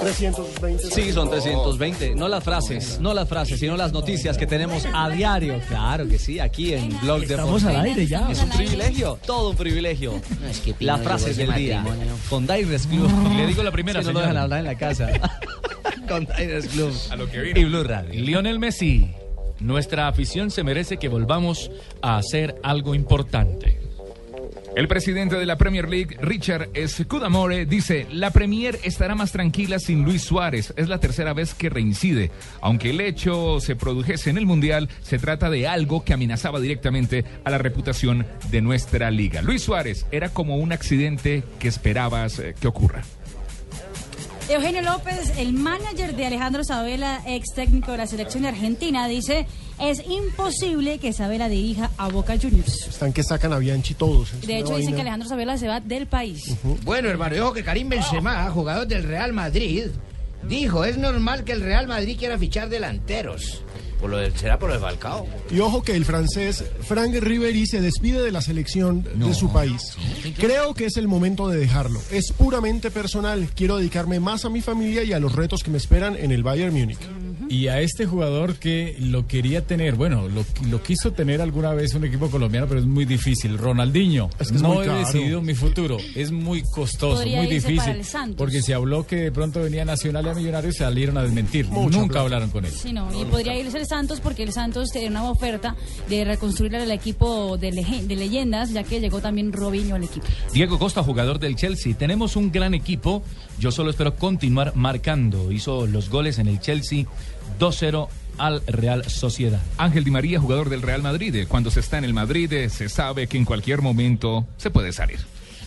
320. Sí, son 320. No las frases, no las frases, sino las noticias que tenemos a diario. Claro que sí, aquí en Blog Estamos Deportivo. al aire ya. Es un privilegio, todo un privilegio. Pino Las llegó frases del día. Con Diners Club. Le digo la primera, no lo dejan hablar en la casa. (laughs) Con Diners Club. A lo que vino. Y Blue Radio. Lionel Messi, nuestra afición se merece que volvamos a hacer algo importante. El presidente de la Premier League, Richard Scudamore, dice, la Premier estará más tranquila sin Luis Suárez. Es la tercera vez que reincide. Aunque el hecho se produjese en el Mundial, se trata de algo que amenazaba directamente a la reputación de nuestra liga. Luis Suárez era como un accidente que esperabas eh, que ocurra. Eugenio López, el manager de Alejandro Sabela, ex técnico de la selección de Argentina, dice, es imposible que Sabela dirija a Boca Juniors. Están que sacan a Bianchi todos. De hecho, dicen vaina. que Alejandro Sabela se va del país. Bueno, hermano, dijo que Karim Benzema, jugador del Real Madrid, dijo, es normal que el Real Madrid quiera fichar delanteros. Por lo del- ¿Será por lo de Falcao? Y ojo que el francés Frank Ribéry se despide de la selección de su país. Creo que es el momento de dejarlo. Es puramente personal. Quiero dedicarme más a mi familia y a los retos que me esperan en el Bayern Múnich. Y a este jugador que lo quería tener, bueno, lo, lo quiso tener alguna vez un equipo colombiano, pero es muy difícil. Ronaldinho, Es que es no he decidido mi futuro. Es muy costoso, Podría muy difícil. Porque se habló que de pronto venía Nacional y a Millonarios y salieron a desmentir. Mucha Nunca plata. hablaron con él. Sí, no, y podría irse el Santos porque el Santos tiene una oferta de reconstruir el equipo de, de leyendas, ya que llegó también Robinho al equipo. Diego Costa, jugador del Chelsea. Tenemos un gran equipo. Yo solo espero continuar marcando. Hizo los goles en el Chelsea 2-0 al Real Sociedad. Ángel Di María, jugador del Real Madrid. Cuando se está en el Madrid, eh, se sabe que en cualquier momento se puede salir.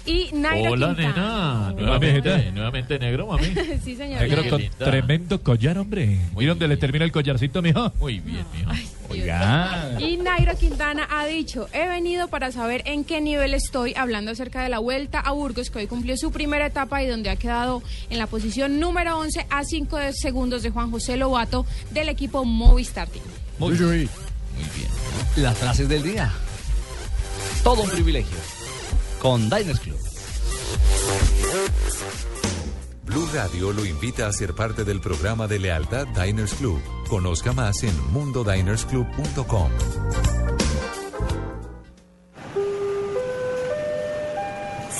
Y Nairo Hola, Quintana. nena. Nuevamente, nuevamente negro, mami. (laughs) sí, señor. Negro con tremendo collar, hombre. ¿Y dónde le termina el collarcito, mijo? Muy bien, mijo. Oiga. Y Nairo Quintana ha dicho, he venido para saber en qué nivel estoy, hablando acerca de la vuelta a Burgos, que hoy cumplió su primera etapa y donde ha quedado en la posición número 11 a 5 segundos de Juan José Lobato del equipo Movistar Team. Muy bien. Muy bien. Las frases del día. Todo un privilegio. Con Diners Club. Blue Radio lo invita a ser parte del programa de lealtad Diners Club. Conozca más en mundodinersclub.com.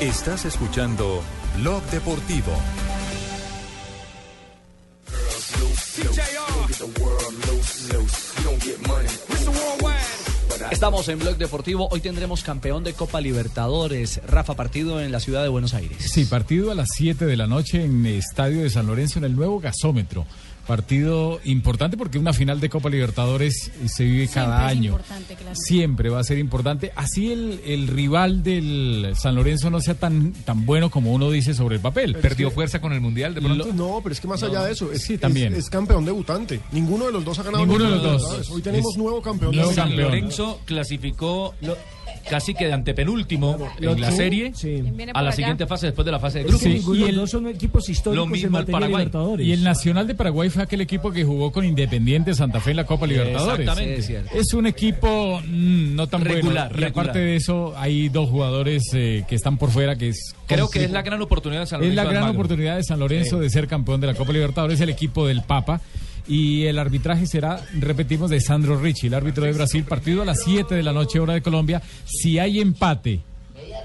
Estás escuchando Blog Deportivo. Estamos en Blog Deportivo. Hoy tendremos campeón de Copa Libertadores. Rafa, partido en la ciudad de Buenos Aires. Sí, partido a las 7 de la noche en Estadio de San Lorenzo en el nuevo gasómetro. Partido importante porque una final de Copa Libertadores se vive cada año. Siempre va a ser importante. Así el, el rival del San Lorenzo no sea tan, tan bueno como uno dice sobre el papel. Perdió fuerza con el Mundial de pronto? No, pero es que más No. allá de eso, es, Sí, también. Es, campeón debutante. Ninguno de los dos ha ganado. Ninguno de los dos. Hoy tenemos Es- nuevo campeón. nuevo San campeón. Lorenzo clasificó casi que de antepenúltimo en la sí, serie sí. a la siguiente fase después de la fase de Es grupos. ninguno y el- dos son equipos históricos Lo mismo en el materia de Paraguay. Libertadores. Y el Nacional de Paraguay fue aquel equipo que jugó con Independiente Santa Fe en la Copa Libertadores. Exactamente. Sí, es cierto. Es un equipo mm, no tan Regular, bueno. Y regular. aparte de eso, hay dos jugadores eh, que están por fuera, que es... Creo que es la gran oportunidad de San Es Lorenzo. la gran Almagro. oportunidad de San Lorenzo Sí. de ser campeón de la Copa Libertadores, el equipo del Papa. Y el arbitraje será, repetimos, de Sandro Ricci, el árbitro de Brasil. Partido a las 7 de la noche, hora de Colombia. Si hay empate,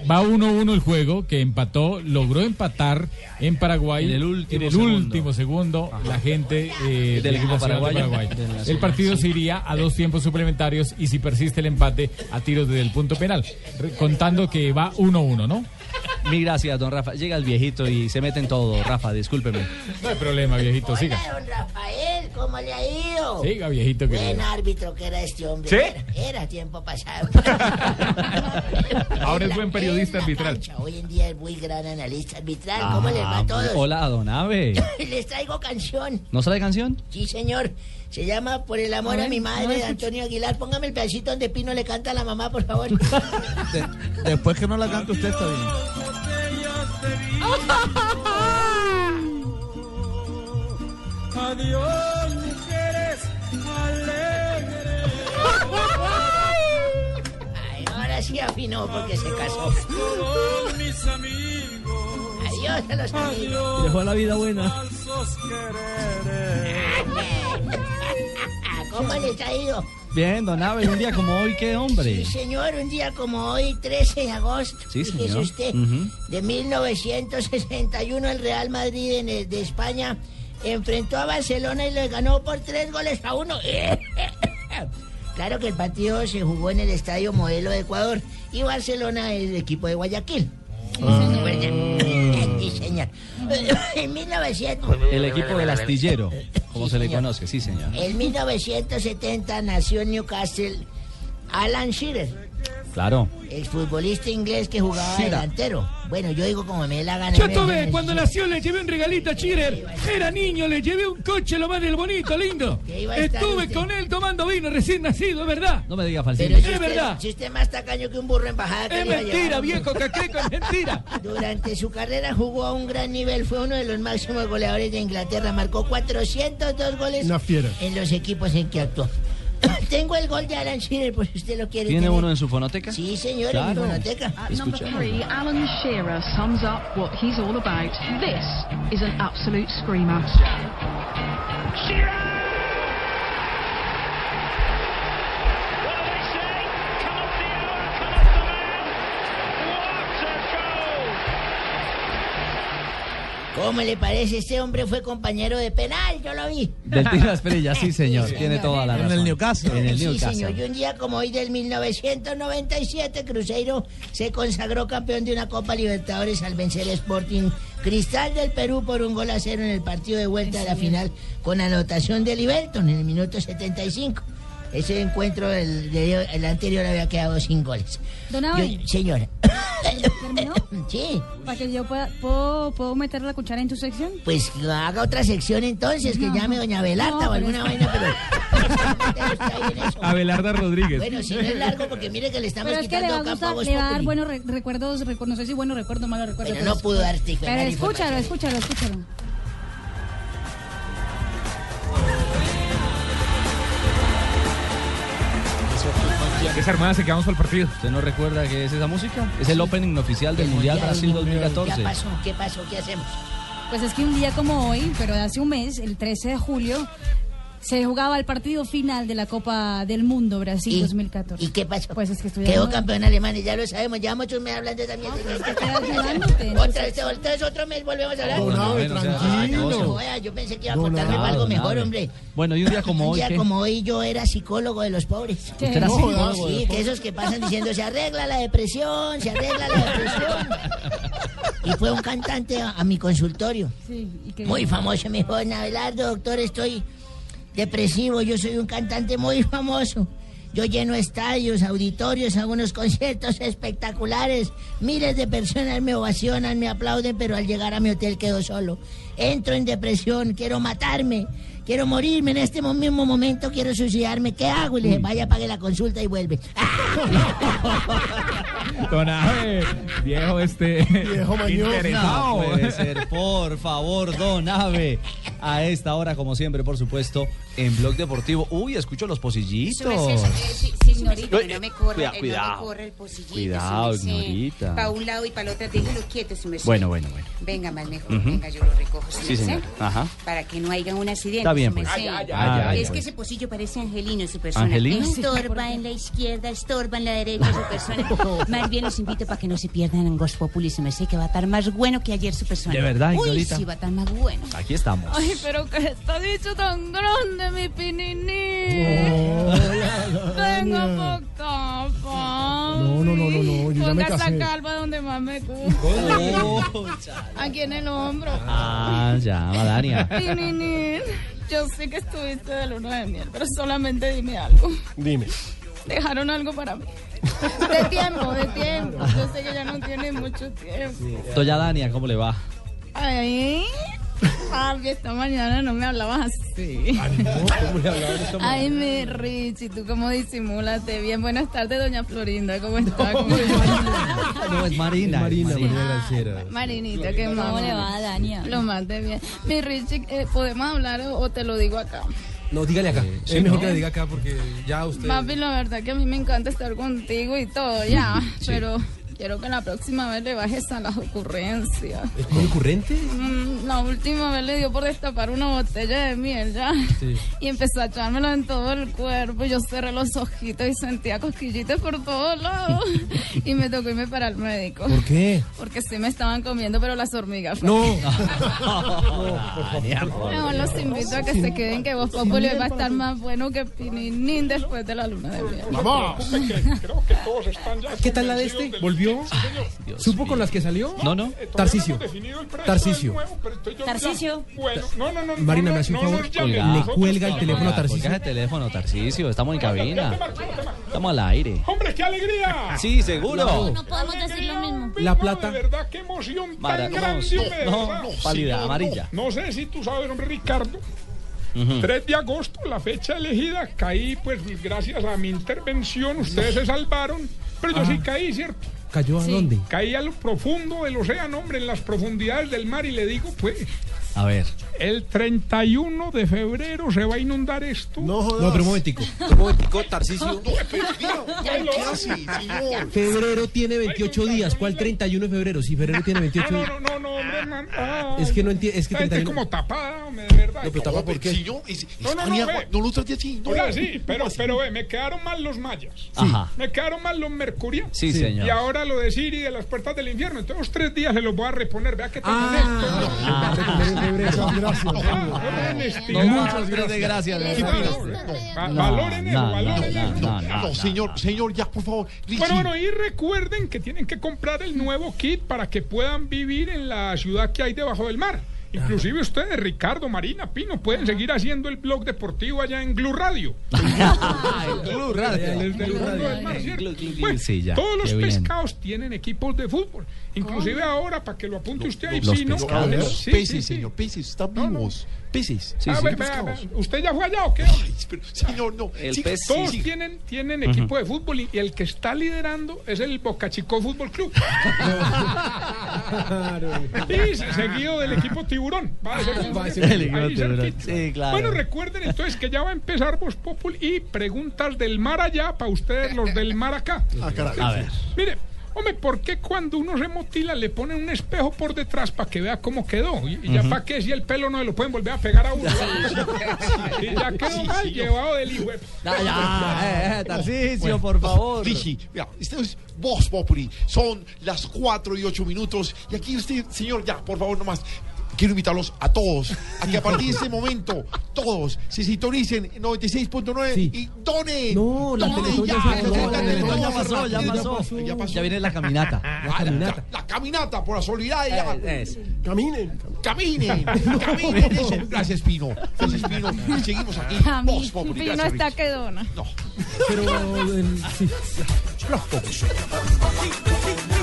va 1-1 el juego, que empató, logró empatar en Paraguay. En el último en el segundo. último segundo, la gente eh, Del de equipo de. Paraguay. De la El partido se iría a dos tiempos suplementarios y si persiste el empate, a tiros desde el punto penal. Contando que va 1-1, ¿no? Mil gracias, don Rafa. Llega el viejito y se mete en todo. Rafa, discúlpeme. No hay problema, viejito, siga. don Rafael, ¿cómo le ha ido? Siga, viejito Buen querido. árbitro que era este hombre. ¿Sí? Era, era tiempo pasado. (laughs) Ahora es buen periodista arbitral. cancha, Hoy en día es muy gran analista arbitral. ¿Cómo les va a todos? Ah, Hola, don Ave. (laughs) Les traigo canción. ¿No trae canción? Sí, señor. Se llama Por el amor A mi madre de. Antonio Aguilar. Póngame el pedacito donde Pino le canta a la mamá, por favor. (laughs) Después que no la cante usted está bien. Adiós, mujeres alegres. Ay, ahora sí afinó porque se casó. Todos mis amigos. Adiós a los amigos. Dejó la vida buena. (laughs) ¿Cómo les ha ido? Bien, don Ave, un día como hoy, qué hombre. Sí, señor, un día como hoy, 13 de agosto. Sí, fíjese señor. usted, Ujú. de 1961 el Real Madrid en el- de España enfrentó a Barcelona y le ganó por tres goles a uno. (laughs) Claro que el partido se jugó en el Estadio Modelo de Ecuador y Barcelona es el equipo de Guayaquil. Sí, señor. (laughs) En 1900... El equipo del astillero, como Sí, se le señor. conoce, sí, señor. En 1970 nació en Newcastle Alan Shearer, Claro. exfutbolista inglés que jugaba delantero. Bueno, yo digo como me dé la gana. Yo me- cuando nació le llevé un regalito a Chirer. Era niño, le llevé un coche lo más del bonito, lindo. (laughs) Estuve usted. con él tomando vino recién nacido, es verdad. No me diga falsito. si Es usted, verdad. si usted es más tacaño que un burro en bajada. que Es mentira, viejo caqueco, es (laughs) mentira. Durante su carrera jugó a un gran nivel, fue uno de los máximos goleadores de Inglaterra, marcó 402 goles Una fiera. en los equipos en que actuó. (laughs) Tengo el gol de Alan Shearer, por si usted lo quiere ¿Tiene tener. uno en su fonoteca? Sí, señor, en mi fonoteca. At number three, Alan Shearer sums up what he's all about. This is an absolute screamer. ¿Cómo le parece? Este hombre fue compañero de penal, yo lo vi. Del tiro a Esprilla, sí, (laughs) señor. Tiene toda la En razón. el Newcastle. En el Sí, Newcastle. señor. Y un día como hoy del 1997, Cruzeiro se consagró campeón de una Copa Libertadores al vencer a Sporting Cristal del Perú por un gol a cero en el partido de vuelta de la final con anotación de Liberton en el minuto 75. Ese encuentro, el, de- el anterior, había quedado sin goles. Don Yo- Abe, señora. ¿terminó? (coughs) Sí, Para que yo pueda, ¿puedo, ¿puedo meter la cuchara en tu sección? pues haga otra sección entonces, que No. llame doña Belarta No, o alguna vaina, pero (laughs) Abelarda Rodríguez. Bueno, si no es largo, porque mire que le estamos Pero es que le va quitando a campo a gustar, vos. le va a dar buenos re- recuerdos, recu- no sé si buenos recuerdos, malos recuerdos. Pero no pudo darte, hijo de Pero escúchalo, escúchalo, escúchalo. Esa armada se quedamos para el partido. ¿Usted no recuerda qué es esa música? Es el opening oficial del Mundial Brasil 2014. ¿Qué pasó? ¿Qué pasó? ¿Qué hacemos? Pues es que un día como hoy, pero de hace un mes, el 13 de julio, se jugaba el partido final de la Copa del Mundo Brasil 2014. ¿Y qué pasó? Pues es que estoy Quedó campeón Alemania, ya lo sabemos. Ya muchos me hablan de esa mierda. Otra vez, otra vez, otro mes volvemos a hablar. No, tranquilo. no, joda, yo pensé que iba a contarme algo mejor, hombre. Bueno, y un día como Un hoy. día ¿qué? como hoy yo era psicólogo de los pobres. ¿Usted era No, psicólogo jodas, de los Sí, que esos que pasan diciendo se arregla la depresión, se arregla la depresión. Y fue un cantante a, a mi consultorio. Sí, ¿y qué Muy famoso, me dijo, Abelardo, doctor, estoy depresivo, yo soy un cantante muy famoso. Yo lleno estadios, auditorios, hago unos conciertos espectaculares. Miles de personas me ovacionan, me aplauden, pero al llegar a mi hotel quedo solo. Entro en depresión, quiero matarme, quiero morirme en este mo- mismo momento, quiero suicidarme. ¿Qué hago? Y le dije, vaya, pague la consulta y vuelve. (laughs) Don Abe, viejo este. Viejo interesado. No puede ser, por favor, Don Ave. A esta hora, como siempre, por supuesto, en Blog Deportivo. Uy, escucho los pocillitos. Señorita, que no me corra, Cuidado, eh, cuidado. no me corra el pocillito. Cuidado, ignorita. Para un lado y para el otro, déjelo quieto, su merced. Bueno, bueno, bueno. Venga, más mejor, venga, yo lo recojo, Sí, señor. Ajá. Para que no haya un accidente, Está bien, pues. Ay, ay, ay, ay, es que ese pocillo parece angelino, su persona. ¿Angelino? Estorba en la izquierda, estorba en la derecha, su persona. (laughs) más bien los invito para que no se pierdan en Ghost Populi, su merced, que va a estar más bueno que ayer su persona. ¿De verdad, Uy, ignorita? sí, va a estar más bueno. Aquí estamos. Ay, pero que está dicho tan grande, mi pininí. Venga pa' acá, papi. No, no, no, no, no, yo ya me Ponga esa casé. calva donde más me gusta. Oh, Aquí en el hombro. Ah, llama, Dania. Pininín, yo sé que estuviste de luna de miel, pero solamente dime algo. Dime. Dejaron algo para mí. De tiempo, de tiempo. Yo sé que ya no tiene mucho tiempo. Doña Dania, ¿cómo le va? Ay, papi, esta mañana no me hablabas así. ¿Cómo le esta Ay, mi Richie, tú cómo disimúlate bien. Buenas tardes, doña Florinda, ¿cómo está? No, es Marina. Marina, Marina. Marina Granciera. Marinita, ¿qué más? ¿Cómo le va, Dania? Lo más de bien. Mi Richie, eh, ¿podemos hablar o, o te lo digo acá? No, dígale acá. sí, es mejor ¿no? que le diga acá porque ya usted. Papi, la verdad que a mí me encanta estar contigo y todo, ya. (laughs) Pero quiero que la próxima vez le bajes a las ocurrencias. ¿Es muy ocurrente? Mm, La última vez le dio por destapar una botella de miel ya. Sí. Y empezó a echármelo en todo el cuerpo. Yo cerré los ojitos y sentía cosquillitas por todos lados. (laughs) y me tocó irme para el médico. ¿Por qué? Porque sí me estaban comiendo, pero las hormigas. No. (laughs) No, los invito a que se queden, que vos Populi va a estar más bueno que Pininín después de la luna de miel. Creo que todos están ya ¿Qué tal la de este? ¿Volvió? ¿Supo con las que salió? No, no. Tarcicio. definido el precio Tarcicio. Tarcicio. Bueno, no, no, no. Marina, me hace un no favor. Le cuelga el teléfono a Tarcicio. el teléfono, Tarcicio. Estamos en cabina. Estamos al aire. ¡Hombre, qué alegría! (laughs) Sí, seguro. No podemos decir lo mismo. La plata. De verdad, qué emoción Mara- tan ¿cómo? grande, hombre, de No, pálida, amarilla. No sé si tú sabes, hombre, Ricardo. Ujú. 3 de agosto, la fecha elegida, caí, pues gracias a mi intervención, ustedes se salvaron, pero yo sí caí, ¿cierto? ¿Cayó a dónde? Caí a lo profundo del océano, hombre, en las profundidades del mar y le digo, pues, A ver. el 31 de febrero se va a inundar esto. No No, jodas. pero un momentico. Un momentico, Tarcicio. Febrero tiene 28 días. ¿Cuál 31 de febrero? Si febrero tiene 28 No, días. no, no, no, hombre, man. Es que no entiendo. Es que esta gente 31. como tapada, hombre, de verdad. No, pero tapa por qué. No, no, no, ve. No lo trate así. No. Ahora sí, pero, pero ve, me quedaron mal los mayas. Ajá. Me quedaron mal los mercurianos. Sí, señor. Y ahora lo de Siri de las puertas del infierno. Entonces, los tres días se los voy a reponer. Vea que tengo Ah, Muchas gracias. No, muchas gracias. Valoren eso, valoren señor, señor, ya, por favor. Richie. Bueno, bueno, y recuerden que tienen que comprar el nuevo kit para que puedan vivir en la ciudad que hay debajo del mar. Inclusive ustedes, Ricardo, Marina, Pino, pueden seguir haciendo el blog deportivo allá en Blue Radio. (laughs) Radio. Desde el mundo del mar, ¿cierto? Glu, glu, glu. Bueno, Sí, ya, todos los pescados tienen equipos de fútbol. Inclusive ahora, para que lo apunte usted ahí, Los Pino. pescados. Sí, sí, peces, sí. señor, peces, están vivos. Peces. Ah, ve- ve- pescados. ve- ¿Usted ya fue allá o qué? (laughs) pero, señor, no. Sí, Sí, todos sí. tienen, tienen equipo de fútbol y, y el que está liderando es el Boca Chico Fútbol Club. (laughs) y se- seguido del equipo Tiburón. Va a ser un- Va a ser el equipo ahí Tiburón. cerquita. Sí, claro. Bueno, recuerden entonces que ya va a empezar Voz Populi y preguntas del mar allá para ustedes los del mar acá. Ah, caray. A ver. Mire, hombre, ¿por qué cuando uno se motila le ponen un espejo por detrás para que vea cómo quedó? Y, y ya para qué si el pelo no se lo pueden volver a pegar a uno. (laughs) y ya quedó mal llevado del hijo. Ya, ya, eh, eh, Bueno, por favor. Rigi, mira, esto es Voz Populi. Son las 4 y 8 minutos. Y aquí usted, señor, ya, por favor, nomás. Quiero invitarlos a todos a que a partir de este momento todos se sintonicen en 96.9 y donen. No, la Donen Teletón ya ya, se que acabó, la la Teletón Teletón ya hace pasó, ya pasó. Ya pasó. Ya viene la caminata. Ah, la, la caminata por la solidaridad. Caminen. Caminen, (laughs) caminen. Eso. Gracias, Pino. Gracias, Pino. (laughs) Y seguimos aquí. A mí, Voz Populi. Pino Gracias, está Rich. que dona. Pero el- sí. Voz Populi. (laughs)